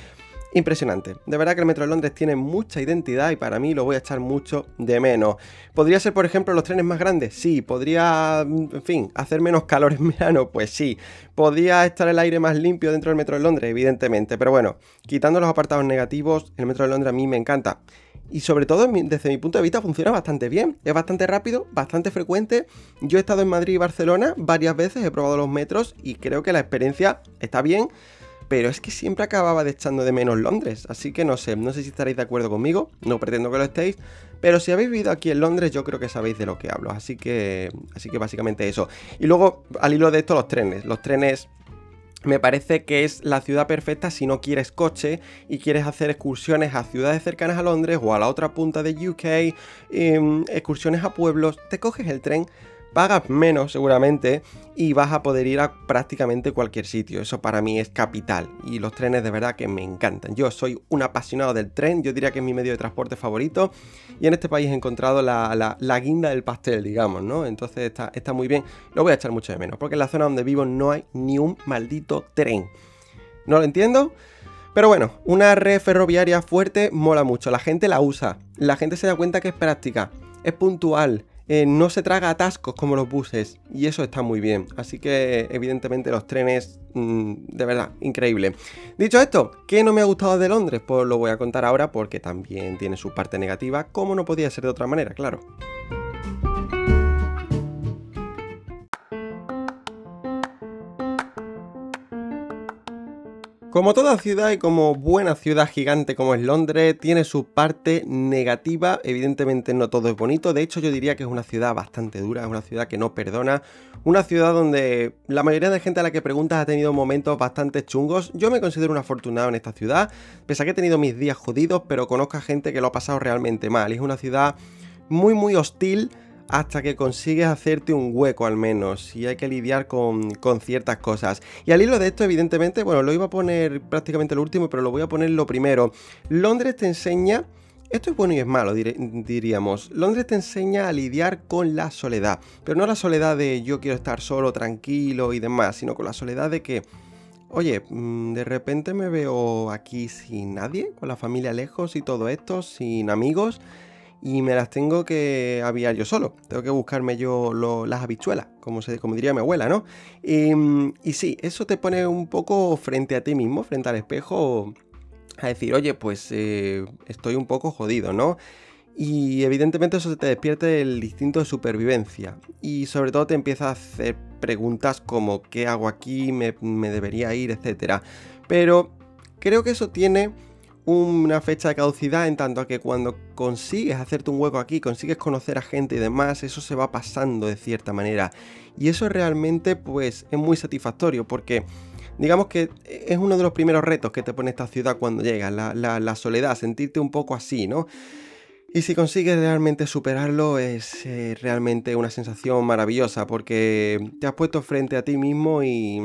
impresionante. De verdad que el metro de Londres tiene mucha identidad y para mí lo voy a echar mucho de menos. ¿Podría ser, por ejemplo, los trenes más grandes? Sí. ¿Podría, en fin, hacer menos calor en <laughs> verano? Pues sí. ¿Podría estar el aire más limpio dentro del metro de Londres? Evidentemente. Pero bueno, quitando los apartados negativos, el metro de Londres a mí me encanta. Y sobre todo, desde mi punto de vista, funciona bastante bien. Es bastante rápido, bastante frecuente. Yo he estado en Madrid y Barcelona varias veces, he probado los metros y creo que la experiencia está bien pero es que siempre acababa de echando de menos Londres, así que no sé, no sé si estaréis de acuerdo conmigo, no pretendo que lo estéis, pero si habéis vivido aquí en Londres yo creo que sabéis de lo que hablo, así que, así que básicamente eso. Y luego, al hilo de esto, los trenes, los trenes... Me parece que es la ciudad perfecta si no quieres coche y quieres hacer excursiones a ciudades cercanas a Londres o a la otra punta de UK, em, excursiones a pueblos, te coges el tren pagas menos seguramente y vas a poder ir a prácticamente cualquier sitio. Eso para mí es capital y los trenes de verdad que me encantan. Yo soy un apasionado del tren, yo diría que es mi medio de transporte favorito y en este país he encontrado la, guinda del pastel, digamos, ¿no? Entonces está, está muy bien. Lo voy a echar mucho de menos porque en la zona donde vivo no hay ni un maldito tren. ¿No lo entiendo? Pero bueno, una red ferroviaria fuerte mola mucho, la gente la usa, la gente se da cuenta que es práctica, es puntual, eh, no se traga atascos como los buses y eso está muy bien. Así que evidentemente los trenes, mm, de verdad, increíble. Dicho esto, ¿qué no me ha gustado de Londres? Pues lo voy a contar ahora porque también tiene su parte negativa, como no podía ser de otra manera, claro. Como toda ciudad y como buena ciudad gigante como es Londres, tiene su parte negativa, evidentemente no todo es bonito, de hecho yo diría que es una ciudad bastante dura, es una ciudad que no perdona, una ciudad donde la mayoría de gente a la que preguntas ha tenido momentos bastante chungos, yo me considero un afortunado en esta ciudad, pese a que he tenido mis días jodidos, pero conozco a gente que lo ha pasado realmente mal, es una ciudad muy muy hostil, hasta que consigues hacerte un hueco al menos y hay que lidiar con, ciertas cosas. Y al hilo de esto, evidentemente, bueno, lo iba a poner prácticamente lo último, pero lo voy a poner lo primero. Londres te enseña... Esto es bueno y es malo, diríamos. Londres te enseña a lidiar con la soledad, pero no la soledad de yo quiero estar solo, tranquilo y demás, sino con la soledad de que, oye, mm, de repente me veo aquí sin nadie, con la familia lejos y todo esto, sin amigos, y me las tengo que aviar yo solo. Tengo que buscarme yo las habichuelas, como, se, como diría mi abuela, ¿no? Y, y, sí, eso te pone un poco frente a ti mismo, frente al espejo, a decir, oye, pues eh, estoy un poco jodido, ¿no? Y evidentemente eso te despierta el instinto de supervivencia. Y sobre todo te empieza a hacer preguntas como ¿qué hago aquí? ¿Me, me debería ir? etcétera. Pero creo que eso tiene una fecha de caducidad en tanto a que cuando consigues hacerte un hueco aquí, consigues conocer a gente y demás, eso se va pasando de cierta manera. Y eso realmente pues es muy satisfactorio porque digamos que es uno de los primeros retos que te pone esta ciudad cuando llegas, la, soledad, sentirte un poco así, ¿no? Y si consigues realmente superarlo es eh, realmente una sensación maravillosa porque te has puesto frente a ti mismo y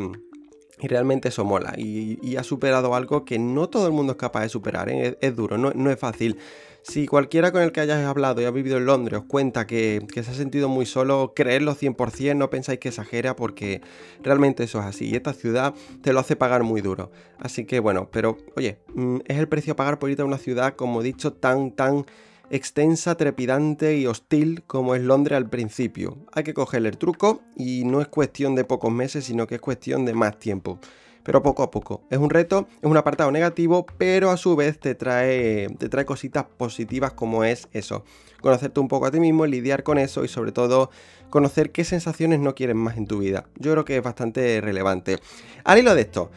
y realmente eso mola. Y, ha superado algo que no todo el mundo es capaz de superar. ¿eh? Es, duro, no, es fácil. Si cualquiera con el que hayas hablado y ha vivido en Londres os cuenta que, se ha sentido muy solo, creedlo 100%, no pensáis que exagera porque realmente eso es así. Y esta ciudad te lo hace pagar muy duro. Así que bueno, pero oye, mm, es el precio a pagar por ir a una ciudad, como he dicho, tan, tan extensa, trepidante y hostil como es Londres al principio. Hay que cogerle el truco y no es cuestión de pocos meses, sino que es cuestión de más tiempo. Pero poco a poco. Es un reto, es un apartado negativo, pero a su vez te trae, te trae cositas positivas como es eso. Conocerte un poco a ti mismo, lidiar con eso y sobre todo conocer qué sensaciones no quieres más en tu vida. Yo creo que es bastante relevante. Al hilo de esto,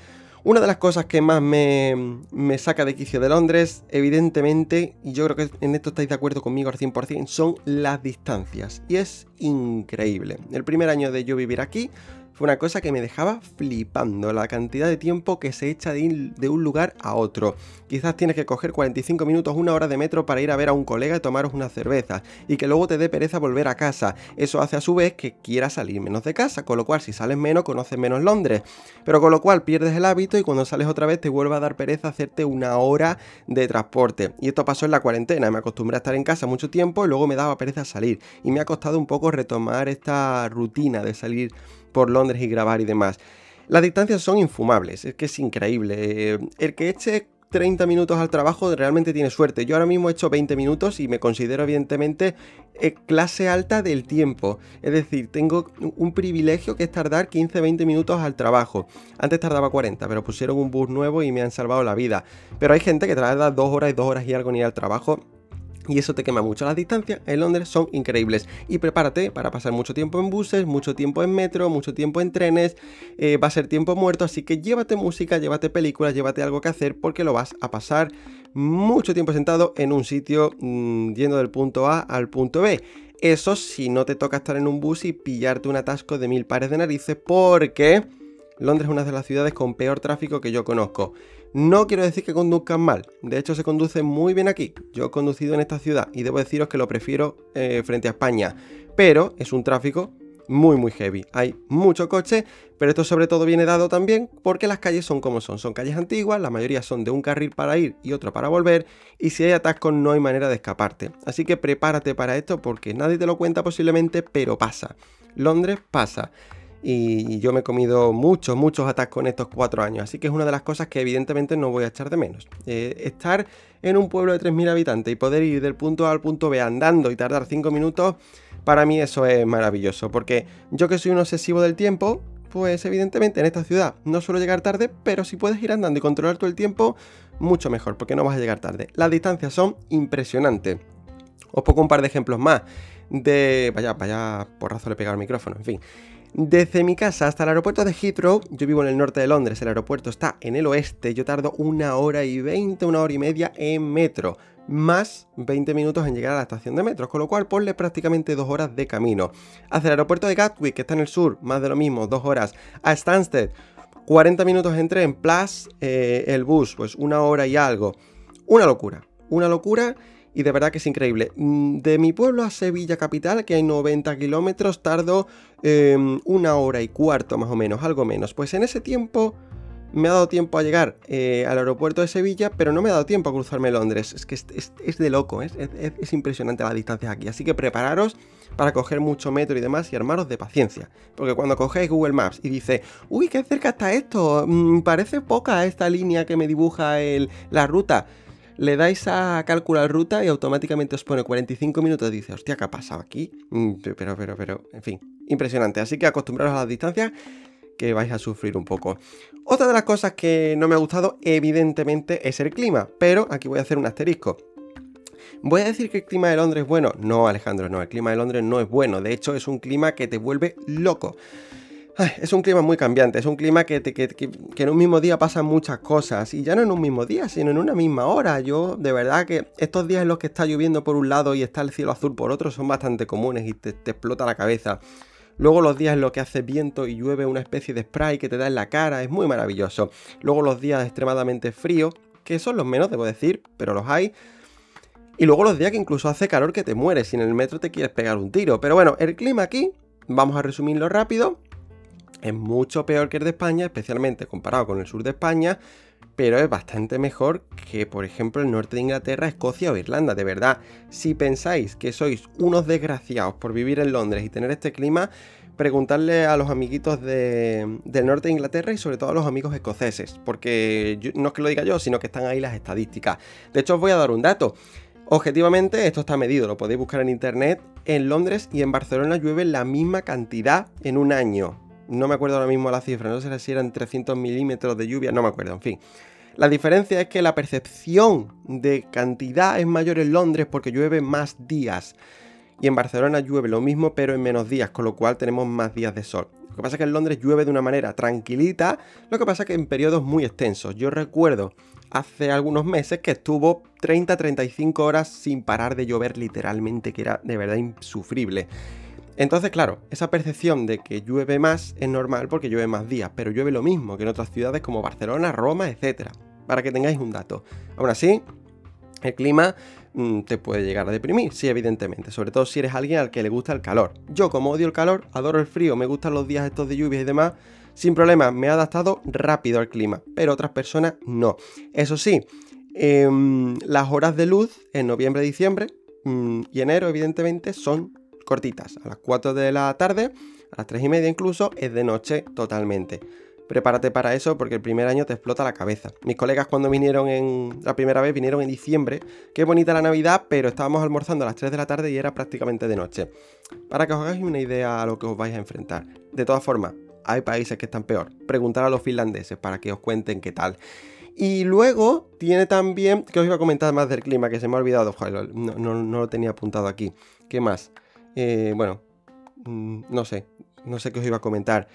una de las cosas que más me, saca de quicio de Londres, evidentemente, y yo creo que en esto estáis de acuerdo conmigo al 100%, son las distancias. Y es increíble. El primer año de yo vivir aquí fue una cosa que me dejaba flipando la cantidad de tiempo que se echa de, un lugar a otro. Quizás tienes que coger 45 minutos, una hora de metro para ir a ver a un colega y tomaros una cerveza, y que luego te dé pereza volver a casa. Eso hace a su vez que quieras salir menos de casa, con lo cual si sales menos conoces menos Londres. Pero con lo cual pierdes el hábito y cuando sales otra vez te vuelve a dar pereza hacerte una hora de transporte. Y esto pasó en la cuarentena, me acostumbré a estar en casa mucho tiempo y luego me daba pereza salir. Y me ha costado un poco retomar esta rutina de salir por Londres y grabar y demás. Las distancias son infumables, es que es increíble. Eh, el que eche 30 minutos al trabajo realmente tienes suerte. Yo ahora mismo he hecho 20 minutos y me considero evidentemente eh, clase alta del tiempo. Es decir, tengo un privilegio que es tardar 15-20 minutos al trabajo. Antes tardaba 40, pero pusieron un bus nuevo y me han salvado la vida. Pero hay gente que tarda 2 horas y 2 horas y algo en ir al trabajo y eso te quema mucho. Las distancias en Londres son increíbles. Y prepárate para pasar mucho tiempo en buses, mucho tiempo en metro, mucho tiempo en trenes. Eh, va a ser tiempo muerto, así que llévate música, llévate películas, llévate algo que hacer porque lo vas a pasar mucho tiempo sentado en un sitio mm, yendo del punto A al punto B. Eso si no te toca estar en un bus y pillarte un atasco de mil pares de narices porque Londres es una de las ciudades con peor tráfico que yo conozco. No quiero decir que conduzcan mal, de hecho se conduce muy bien aquí. Yo he conducido en esta ciudad y debo deciros que lo prefiero eh, frente a España, pero es un tráfico muy muy heavy. Hay mucho coche, pero esto sobre todo viene dado también porque las calles son como son. Son calles antiguas, la mayoría son de un carril para ir y otro para volver, y si hay atascos no hay manera de escaparte. Así que prepárate para esto porque nadie te lo cuenta posiblemente, pero pasa. Londres pasa y yo me he comido muchos, muchos atascos en estos cuatro años, así que es una de las cosas que evidentemente no voy a echar de menos. Eh, estar en un pueblo de 3.000 habitantes y poder ir del punto A al punto B andando y tardar 5 minutos, para mí eso es maravilloso, porque yo que soy un obsesivo del tiempo, pues evidentemente en esta ciudad no suelo llegar tarde, pero si puedes ir andando y controlar todo el tiempo, mucho mejor, porque no vas a llegar tarde. Las distancias son impresionantes. Os pongo un par de ejemplos más de... Vaya, vaya, porrazo le he pegado el micrófono, en fin. Desde mi casa hasta el aeropuerto de Heathrow, yo vivo en el norte de Londres, el aeropuerto está en el oeste, yo tardo una hora y veinte, una hora y media en metro, más 20 minutos en llegar a la estación de metro, con lo cual ponle prácticamente dos horas de camino. Hacia el aeropuerto de Gatwick, que está en el sur, más de lo mismo, dos horas. A Stansted, 40 minutos en tren, plus eh, el bus, pues una hora y algo. Una locura, una locura y de verdad que es increíble. Mm, de mi pueblo a Sevilla capital, que hay 90 kilómetros, tardo em, una hora y cuarto más o menos, algo menos. Pues en ese tiempo me ha dado tiempo a llegar eh, al aeropuerto de Sevilla, pero no me ha dado tiempo a cruzarme Londres. Es que es, de loco, es, es, impresionante las distancias aquí. Así que prepararos para coger mucho metro y demás y armaros de paciencia. Porque cuando cogéis Google Maps y dice, uy, qué cerca está esto, mm, parece poca esta línea que me dibuja la ruta le dais a calcular ruta y automáticamente os pone 45 minutos dice, hostia, ¿qué ha pasado aquí? Mm, pero, pero, pero, en fin, impresionante. Así que acostumbraros a las distancias que vais a sufrir un poco. Otra de las cosas que no me ha gustado, evidentemente, es el clima, pero aquí voy a hacer un asterisco. ¿Voy a decir que el clima de Londres es bueno? No, Alejandro, no, el clima de Londres no es bueno. De hecho, es un clima que te vuelve loco es un clima muy cambiante, es un clima que, en un mismo día pasan muchas cosas, y ya no en un mismo día, sino en una misma hora. Yo, de verdad que estos días en los que está lloviendo por un lado y está el cielo azul por otro son bastante comunes y te, explota la cabeza. Luego los días en los que hace viento y llueve una especie de spray que te da en la cara, es muy maravilloso. Luego los días extremadamente fríos, que son los menos, debo decir, pero los hay. Y luego los días que incluso hace calor que te mueres y en el metro te quieres pegar un tiro. Pero bueno, el clima aquí, vamos a resumirlo rápido es mucho peor que el de España, especialmente comparado con el sur de España, pero es bastante mejor que, por ejemplo, el norte de Inglaterra, Escocia o Irlanda. De verdad, si pensáis que sois unos desgraciados por vivir en Londres y tener este clima, preguntarle a los amiguitos del norte de Inglaterra y sobre todo a los amigos escoceses, porque no es que lo diga yo, sino que están ahí las estadísticas. De hecho, os voy a dar un dato. Objetivamente, esto está medido, lo podéis buscar en internet. En Londres y en Barcelona llueve la misma cantidad en un año no me acuerdo ahora mismo la cifra, no sé si eran 300 milímetros de lluvia, no me acuerdo, en fin. La diferencia es que la percepción de cantidad es mayor en Londres porque llueve más días. Y en Barcelona llueve lo mismo pero en menos días, con lo cual tenemos más días de sol. Lo que pasa es que en Londres llueve de una manera tranquilita, lo que pasa es que en periodos muy extensos. Yo recuerdo hace algunos meses que estuvo 30-35 horas sin parar de llover literalmente, que era de verdad insufrible. Entonces, claro, esa percepción de que llueve más es normal porque llueve más días, pero llueve lo mismo que en otras ciudades como Barcelona, Roma, etc. Para que tengáis un dato. Aún así, el clima mm, te puede llegar a deprimir, sí, evidentemente, sobre todo si eres alguien al que le gusta el calor. Yo, como odio el calor, adoro el frío, me gustan los días estos de lluvia y demás, sin problema, me he adaptado rápido al clima, pero otras personas no. Eso sí, em, las horas de luz en noviembre, diciembre mm, y enero, evidentemente, son cortitas. A las 4 de la tarde, a las 3 y media incluso, es de noche totalmente. prepárate para eso porque el primer año te explota la cabeza. Mis colegas cuando vinieron en la primera vez vinieron en diciembre, qué bonita la Navidad, pero estábamos almorzando a las 3 de la tarde y era prácticamente de noche. Para que os hagáis una idea a lo que os vais a enfrentar. De todas formas, hay países que están peor. Preguntar a los finlandeses para que os cuenten qué tal. Y luego tiene también, que os iba a comentar más del clima, que se me ha olvidado, no, no, lo tenía apuntado aquí. ¿Qué más? Eh, bueno, mm, no sé, no sé qué os iba a comentar.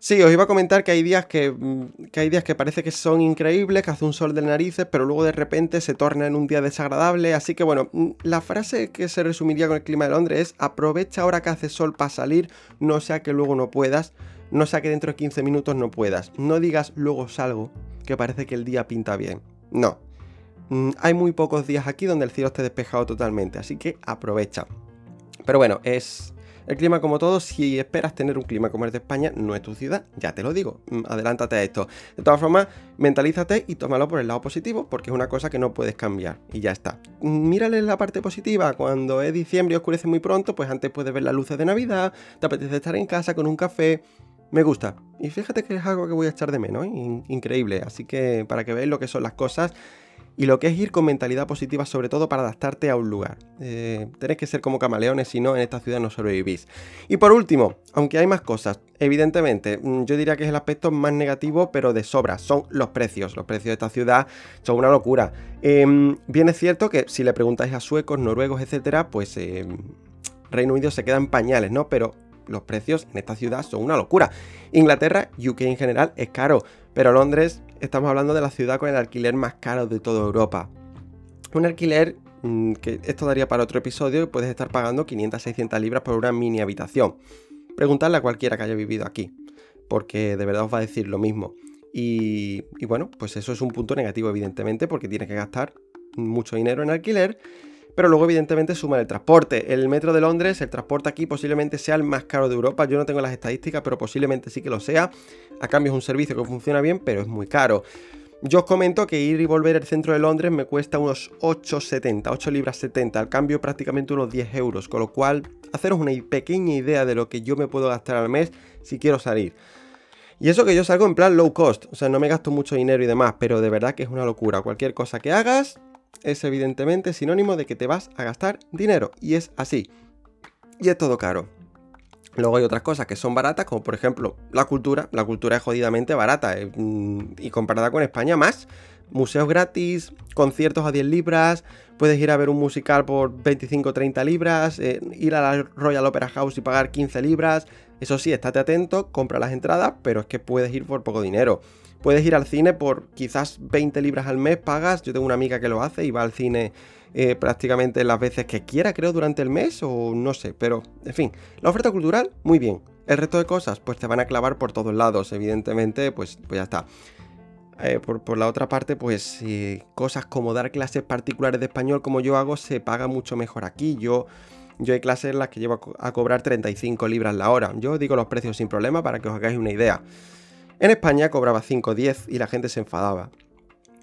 Sí, os iba a comentar que hay días que, mm, que, hay días que parece que son increíbles, que hace un sol de narices, pero luego de repente se torna en un día desagradable. Así que bueno, mm, la frase que se resumiría con el clima de Londres es aprovecha ahora que hace sol para salir, no sea que luego no puedas, no sea que dentro de 15 minutos no puedas. No digas luego salgo, que parece que el día pinta bien. No. Hay muy pocos días aquí donde el cielo esté despejado totalmente, así que aprovecha. Pero bueno, es, el clima, como todo, si esperas tener un clima como el de España, no es tu ciudad, ya te lo digo. Mm, adelántate a esto. De todas formas, mentalízate y tómalo por el lado positivo, porque es una cosa que no puedes cambiar. Y ya está. Mm, mírale la parte positiva. Cuando es diciembre y oscurece muy pronto, pues antes puedes ver las luces de Navidad, te apetece estar en casa con un café. Me gusta. Y fíjate que es algo que voy a echar de menos. Increíble. Así que para que veáis lo que son las cosas y lo que es ir con mentalidad positiva, sobre todo para adaptarte a un lugar. Eh, que ser como camaleones, si no, en esta ciudad no sobrevivís. Y por último, aunque hay más cosas, evidentemente, mm, yo diría que es el aspecto más negativo, pero de sobra, son los precios. Los precios de esta ciudad son una locura. Eh, bien es cierto que si le preguntáis a suecos, noruegos, etcétera, pues em, Reino Unido se queda en pañales, ¿no? Pero los precios en esta ciudad son una locura. Inglaterra, UK en general, es caro. Pero Londres, estamos hablando de la ciudad con el alquiler más caro de toda Europa. Un alquiler mm, que esto daría para otro episodio y puedes estar pagando 500-600 libras por una mini habitación. Preguntadle a cualquiera que haya vivido aquí, porque de verdad os va a decir lo mismo. Y, y bueno, pues eso es un punto negativo, evidentemente, porque tienes que gastar mucho dinero en alquiler pero luego evidentemente suma el transporte. El metro de Londres, el transporte aquí posiblemente sea el más caro de Europa, yo no tengo las estadísticas, pero posiblemente sí que lo sea. A cambio es un servicio que funciona bien, pero es muy caro. Yo os comento que ir y volver al centro de Londres me cuesta unos 8,70, 8 libras 70, al cambio prácticamente unos 10 euros, con lo cual haceros una pequeña idea de lo que yo me puedo gastar al mes si quiero salir. Y eso que yo salgo en plan low cost, o sea, no me gasto mucho dinero y demás, pero de verdad que es una locura. Cualquier cosa que hagas, es evidentemente sinónimo de que te vas a gastar dinero. Y es así. Y es todo caro. Luego hay otras cosas que son baratas, como por ejemplo la cultura. La cultura es jodidamente barata. Eh, mm, y comparada con España, más. Museos gratis, conciertos a 10 libras, puedes ir a ver un musical por 25-30 libras, eh, ir a la Royal Opera House y pagar 15 libras. Eso sí, estate atento, compra las entradas, pero es que puedes ir por poco dinero. Puedes ir al cine por quizás 20 libras al mes, pagas. Yo tengo una amiga que lo hace y va al cine eh, prácticamente las veces que quiera, creo, durante el mes o no sé. Pero, en fin, la oferta cultural, muy bien. El resto de cosas, pues te van a clavar por todos lados, evidentemente, pues, pues ya está. Eh, por, la otra parte, pues cosas como dar clases particulares de español como yo hago se paga mucho mejor aquí. Yo, yo hay clases en las que llevo a, a cobrar 35 libras la hora. Yo digo los precios sin problema para que os hagáis una idea. En España cobraba 5 o 10 y la gente se enfadaba.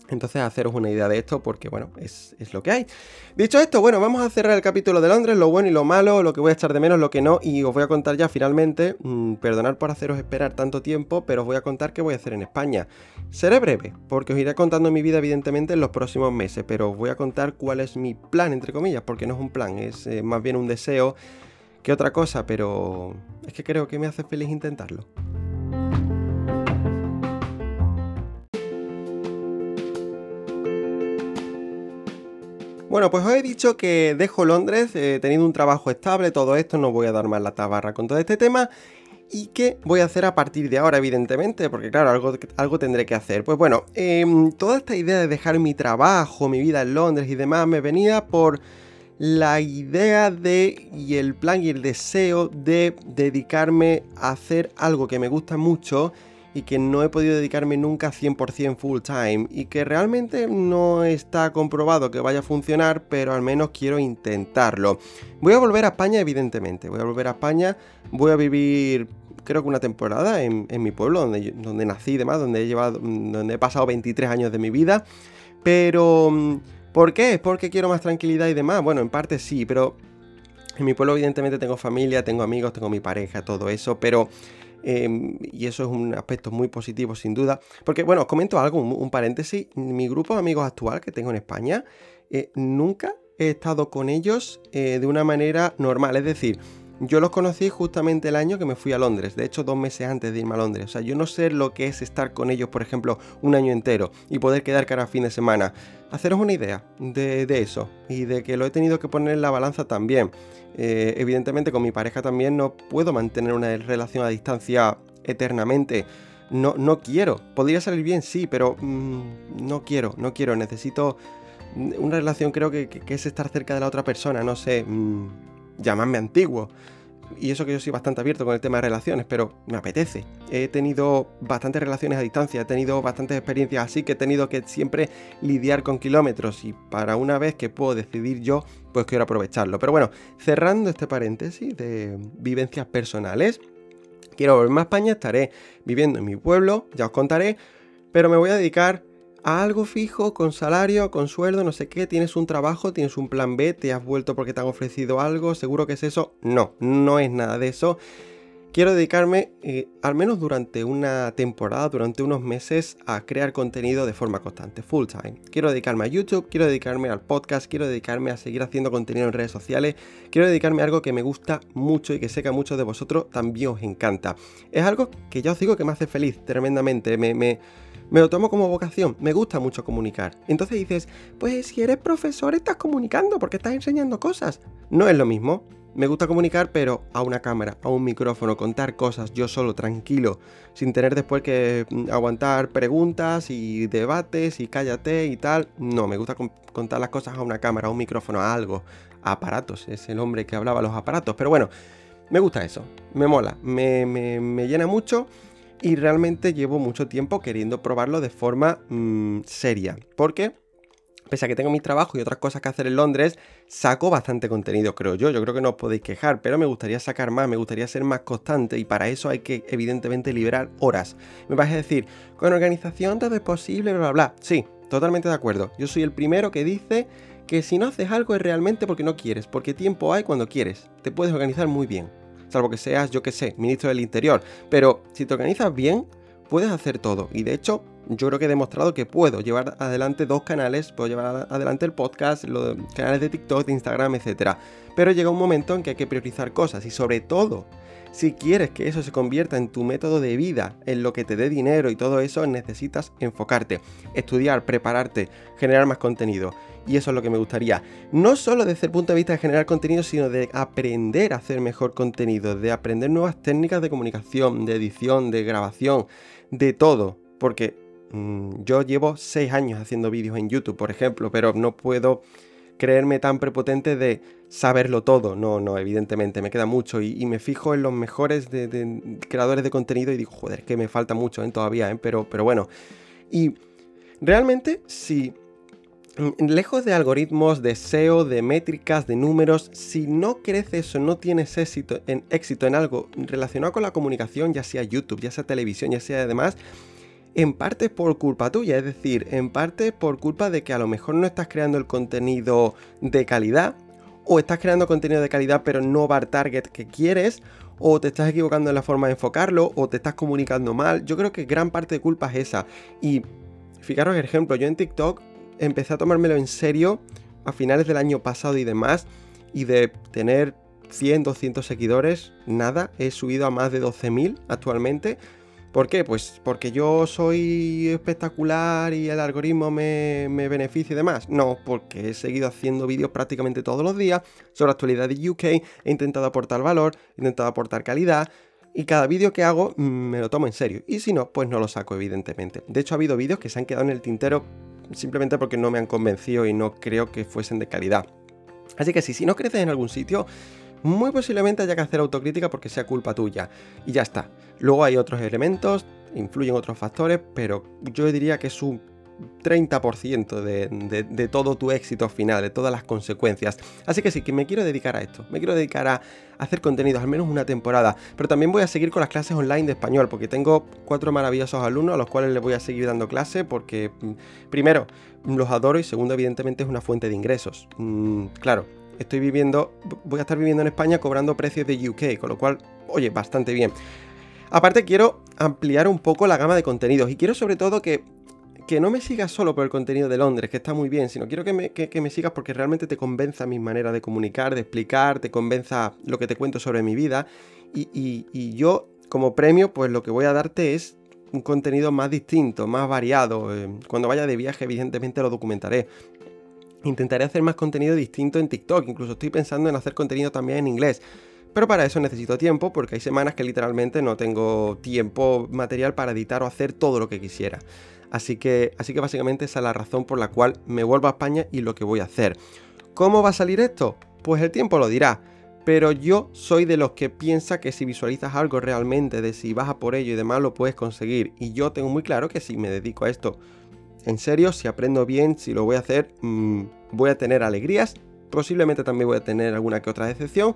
Entonces, haceros una idea de esto, porque bueno, es, lo que hay. Dicho esto, bueno, vamos a cerrar el capítulo de Londres, lo bueno y lo malo, lo que voy a echar de menos, lo que no, y os voy a contar ya finalmente, mm, perdonad por haceros esperar tanto tiempo, pero os voy a contar qué voy a hacer en España. Seré breve, porque os iré contando mi vida, evidentemente, en los próximos meses, pero os voy a contar cuál es mi plan, entre comillas, porque no es un plan, es eh, más bien un deseo que otra cosa, pero es que creo que me hace feliz intentarlo. Bueno, pues os he dicho que dejo Londres eh, teniendo un trabajo estable, todo esto, no voy a dar más la tabarra con todo este tema. ¿Y qué voy a hacer a partir de ahora, evidentemente? Porque claro, algo, algo tendré que hacer. Pues bueno, em, toda esta idea de dejar mi trabajo, mi vida en Londres y demás, me venía por la idea de y el plan y el deseo de dedicarme a hacer algo que me gusta mucho y que no he podido dedicarme nunca 100% full time y que realmente no está comprobado que vaya a funcionar, pero al menos quiero intentarlo. Voy a volver a España, evidentemente, voy a volver a España, voy a vivir creo que una temporada en, mi pueblo, donde, donde nací y demás, donde he, llevado, donde he pasado 23 años de mi vida, pero... ¿Por qué? ¿Porque quiero más tranquilidad y demás? Bueno, en parte sí, pero en mi pueblo evidentemente tengo familia, tengo amigos, tengo mi pareja, todo eso, pero Em, y eso es un aspecto muy positivo sin duda. Porque bueno, os comento algo, un, paréntesis, mi grupo de amigos actual que tengo en España, eh, nunca he estado con ellos eh, de una manera normal, es decir, yo los conocí justamente el año que me fui a Londres, de hecho dos meses antes de irme a Londres. O sea, yo no sé lo que es estar con ellos, por ejemplo, un año entero y poder quedar cada fin de semana. Haceros una idea de, eso y de que lo he tenido que poner en la balanza también. Eh, evidentemente con mi pareja también no puedo mantener una relación a distancia eternamente. No, no quiero. Podría salir bien, sí, pero mm, no quiero, no quiero. Necesito una relación creo que, es estar cerca de la otra persona, no sé. Mm, llamarme antiguo. Y eso que yo soy bastante abierto con el tema de relaciones, pero me apetece. He tenido bastantes relaciones a distancia, he tenido bastantes experiencias así que he tenido que siempre lidiar con kilómetros y para una vez que puedo decidir yo, pues quiero aprovecharlo. Pero bueno, cerrando este paréntesis de vivencias personales, quiero volverme a España, estaré viviendo en mi pueblo, ya os contaré, pero me voy a dedicar a algo fijo, con salario, con sueldo, no sé qué, tienes un trabajo, tienes un plan B, te has vuelto porque te han ofrecido algo, seguro que es eso. No, no es nada de eso. Quiero dedicarme, eh, al menos durante una temporada, durante unos meses, a crear contenido de forma constante, full time. Quiero dedicarme a YouTube, quiero dedicarme al podcast, quiero dedicarme a seguir haciendo contenido en redes sociales, quiero dedicarme a algo que me gusta mucho y que sé que a muchos de vosotros también os encanta. Es algo que ya os digo que me hace feliz tremendamente, me, me me lo tomo como vocación, me gusta mucho comunicar. Entonces dices, pues si eres profesor estás comunicando porque estás enseñando cosas. No es lo mismo. Me gusta comunicar, pero a una cámara, a un micrófono, contar cosas yo solo, tranquilo, sin tener después que mm, aguantar preguntas y debates y cállate y tal. No, me gusta contar las cosas a una cámara, a un micrófono, a algo, a aparatos. Es el hombre que hablaba los aparatos. Pero bueno, me gusta eso, me mola, me, me llena mucho y realmente llevo mucho tiempo queriendo probarlo de forma mm, seria. Porque, pese a que tengo mi trabajo y otras cosas que hacer en Londres, saco bastante contenido, creo yo. Yo creo que no os podéis quejar, pero me gustaría sacar más, me gustaría ser más constante y para eso hay que, evidentemente, liberar horas. Me vas a decir, con organización todo es posible, bla, bla, bla. Sí, totalmente de acuerdo. Yo soy el primero que dice que si no haces algo es realmente porque no quieres, porque tiempo hay cuando quieres. Te puedes organizar muy bien salvo que seas, yo que sé, ministro del Interior. Pero si te organizas bien, puedes hacer todo. Y de hecho, yo creo que he demostrado que puedo llevar adelante dos canales, puedo llevar adelante el podcast, los canales de TikTok, de Instagram, etc. Pero llega un momento en que hay que priorizar cosas y sobre todo, si quieres que eso se convierta en tu método de vida, en lo que te dé dinero y todo eso, necesitas enfocarte, estudiar, prepararte, generar más contenido. Y eso es lo que me gustaría. No solo desde el punto de vista de generar contenido, sino de aprender a hacer mejor contenido, de aprender nuevas técnicas de comunicación, de edición, de grabación, de todo. Porque mm, yo llevo 6 años haciendo vídeos en YouTube, por ejemplo, pero no puedo creerme tan prepotente de saberlo todo. No, no, evidentemente, me queda mucho. Y, me fijo en los mejores de, creadores de contenido y digo, joder, que me falta mucho ¿eh? todavía, ¿eh? pero, pero bueno. Y realmente, si lejos de algoritmos, de SEO, de métricas, de números, si no creces o no tienes éxito en, éxito en algo relacionado con la comunicación, ya sea YouTube, ya sea televisión, ya sea además, en parte por culpa tuya, es decir, en parte por culpa de que a lo mejor no estás creando el contenido de calidad, o estás creando contenido de calidad pero no va al target que quieres, o te estás equivocando en la forma de enfocarlo, o te estás comunicando mal. Yo creo que gran parte de culpa es esa. Y fijaros el ejemplo, yo en TikTok empecé a tomármelo en serio a finales del año pasado y demás, y de tener 100, 200 seguidores, nada, he subido a más de 12.000 actualmente. ¿Por qué? Pues porque yo soy espectacular y el algoritmo me, me beneficia y demás. No, porque he seguido haciendo vídeos prácticamente todos los días sobre actualidad de UK, he intentado aportar valor, he intentado aportar calidad, y cada vídeo que hago mm, me lo tomo en serio. Y si no, pues no lo saco, evidentemente. De hecho, ha habido vídeos que se han quedado en el tintero simplemente porque no me han convencido y no creo que fuesen de calidad. Así que si, si no creces en algún sitio, muy posiblemente haya que hacer autocrítica porque sea culpa tuya. Y ya está. Luego hay otros elementos, influyen otros factores, pero yo diría que es un 30% de, todo tu éxito final, de todas las consecuencias. Así que sí, que me quiero dedicar a esto. Me quiero dedicar a hacer contenidos, al menos una temporada. Pero también voy a seguir con las clases online de español, porque tengo cuatro maravillosos alumnos a los cuales les voy a seguir dando clase, porque mm, primero, los adoro y segundo, evidentemente es una fuente de ingresos. Mm, claro, estoy viviendo, voy a estar viviendo en España cobrando precios de UK, con lo cual, oye, bastante bien. Aparte quiero ampliar un poco la gama de contenidos y quiero sobre todo que, que no me sigas solo por el contenido de Londres, que está muy bien, sino quiero que me, que, me sigas porque realmente te convenza mi manera de comunicar, de explicar, te convenza lo que te cuento sobre mi vida. Y, y yo, como premio, pues lo que voy a darte es un contenido más distinto, más variado. Eh, cuando vaya de viaje, evidentemente lo documentaré. Intentaré hacer más contenido distinto en TikTok, incluso estoy pensando en hacer contenido también en inglés. Pero para eso necesito tiempo porque hay semanas que literalmente no tengo tiempo material para editar o hacer todo lo que quisiera. Así que, así que básicamente esa es la razón por la cual me vuelvo a España y lo que voy a hacer. ¿Cómo va a salir esto? Pues el tiempo lo dirá. Pero yo soy de los que piensa que si visualizas algo realmente, de si vas a por ello y demás, lo puedes conseguir. Y yo tengo muy claro que si me dedico a esto en serio, si aprendo bien, si lo voy a hacer, mm, voy a tener alegrías. Posiblemente también voy a tener alguna que otra decepción.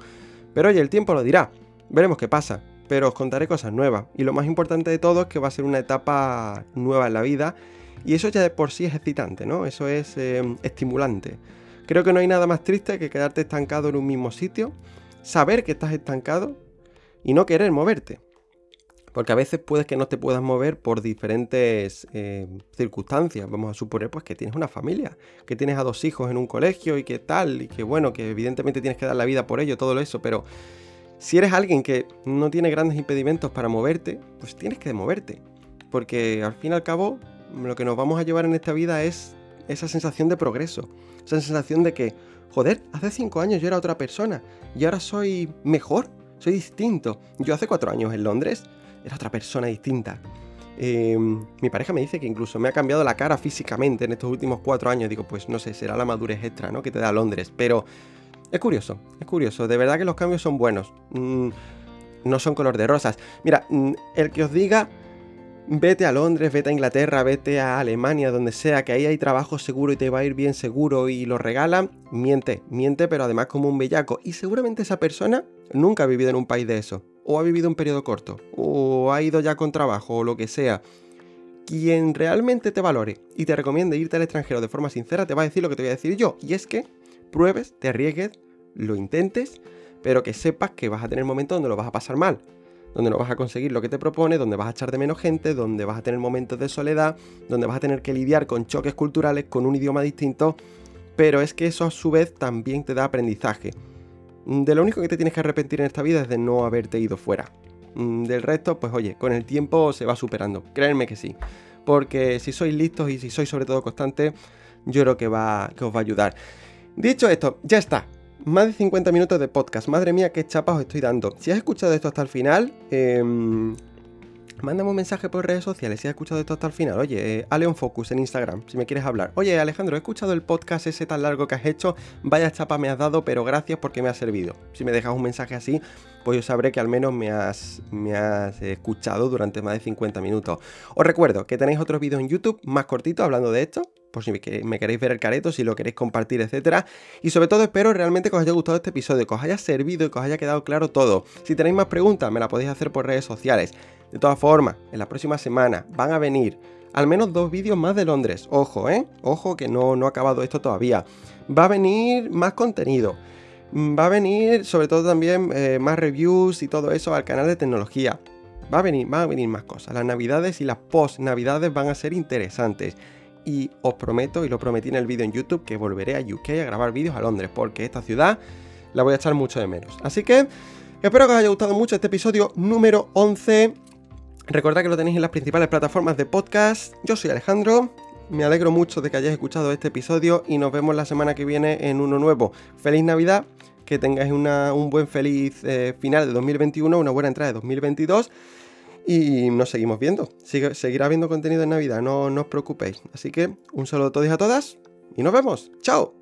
Pero oye, el tiempo lo dirá. Veremos qué pasa. Pero os contaré cosas nuevas. Y lo más importante de todo es que va a ser una etapa nueva en la vida. Y eso ya de por sí es excitante, ¿no? Eso es eh, estimulante. Creo que no hay nada más triste que quedarte estancado en un mismo sitio saber que estás estancado y no querer moverte. Porque a veces puedes que no te puedas mover por diferentes eh, circunstancias. Vamos a suponer pues que tienes una familia, que tienes a dos hijos en un colegio y que tal, y que bueno, que evidentemente tienes que dar la vida por ello, todo eso, pero si eres alguien que no tiene grandes impedimentos para moverte, pues tienes que moverte. Porque al fin y al cabo, lo que nos vamos a llevar en esta vida es esa sensación de progreso, esa sensación de que joder, hace cinco años yo era otra persona y ahora soy mejor, soy distinto. Yo hace cuatro años en Londres era otra persona distinta. Em, mi pareja me dice que incluso me ha cambiado la cara físicamente en estos últimos cuatro años. Digo, pues no sé, será la madurez extra, ¿no? Que te da Londres. Pero es curioso, es curioso. De verdad que los cambios son buenos. Mm, no son color de rosas. Mira, mm, el que os diga vete a Londres, vete a Inglaterra, vete a Alemania, donde sea, que ahí hay trabajo seguro y te va a ir bien seguro y lo regalan, miente, miente, pero además como un bellaco. Y seguramente esa persona nunca ha vivido en un país de eso, o ha vivido un periodo corto, o ha ido ya con trabajo, o lo que sea. Quien realmente te valore y te recomiende irte al extranjero de forma sincera, te va a decir lo que te voy a decir yo, y es que pruebes, te arriesgues, lo intentes, pero que sepas que vas a tener momentos donde lo vas a pasar mal donde no vas a conseguir lo que te propone, donde vas a echar de menos gente, donde vas a tener momentos de soledad, donde vas a tener que lidiar con choques culturales, con un idioma distinto, pero es que eso a su vez también te da aprendizaje. Mm, de lo único que te tienes que arrepentir en esta vida es de no haberte ido fuera. Mm, del resto, pues oye, con el tiempo se va superando, créanme que sí. Porque si sois listos y si sois sobre todo constantes, yo creo que, va, que os va a ayudar. Dicho esto, ya está. Más de 50 minutos de podcast. Madre mía, qué chapas os estoy dando. Si has escuchado esto hasta el final, eh, mándame un mensaje por redes sociales si has escuchado esto hasta el final. Oye, eh, Aleon Focus en Instagram, si me quieres hablar. Oye, Alejandro, he escuchado el podcast ese tan largo que has hecho. Vaya chapa me has dado, pero gracias porque me ha servido. Si me dejas un mensaje así, pues yo sabré que al menos me has, me has escuchado durante más de 50 minutos. Os recuerdo que tenéis otros vídeos en YouTube más cortitos hablando de esto por si me queréis ver el careto, si lo queréis compartir, etcétera. Y sobre todo espero realmente que os haya gustado este episodio, que os haya servido y que os haya quedado claro todo. Si tenéis más preguntas, me las podéis hacer por redes sociales. De todas formas, en la próxima semana van a venir al menos dos vídeos más de Londres. Ojo, ¿eh? Ojo que no, no ha acabado esto todavía. Va a venir más contenido. Va a venir sobre todo también eh, más reviews y todo eso al canal de tecnología. Va a venir, van a venir más cosas. Las navidades y las post navidades van a ser interesantes y os prometo, y lo prometí en el vídeo en YouTube, que volveré a UK a grabar vídeos a Londres, porque esta ciudad la voy a echar mucho de menos. Así que espero que os haya gustado mucho este episodio número 11. Recordad que lo tenéis en las principales plataformas de podcast. Yo soy Alejandro. Me alegro mucho de que hayáis escuchado este episodio y nos vemos la semana que viene en uno nuevo. Feliz Navidad, que tengáis un buen feliz eh, final de 2021, una buena entrada de 2022 y nos seguimos viendo. seguirá habiendo contenido en Navidad, no, no os preocupéis. Así que un saludo a todos y a todas y nos vemos. ¡Chao!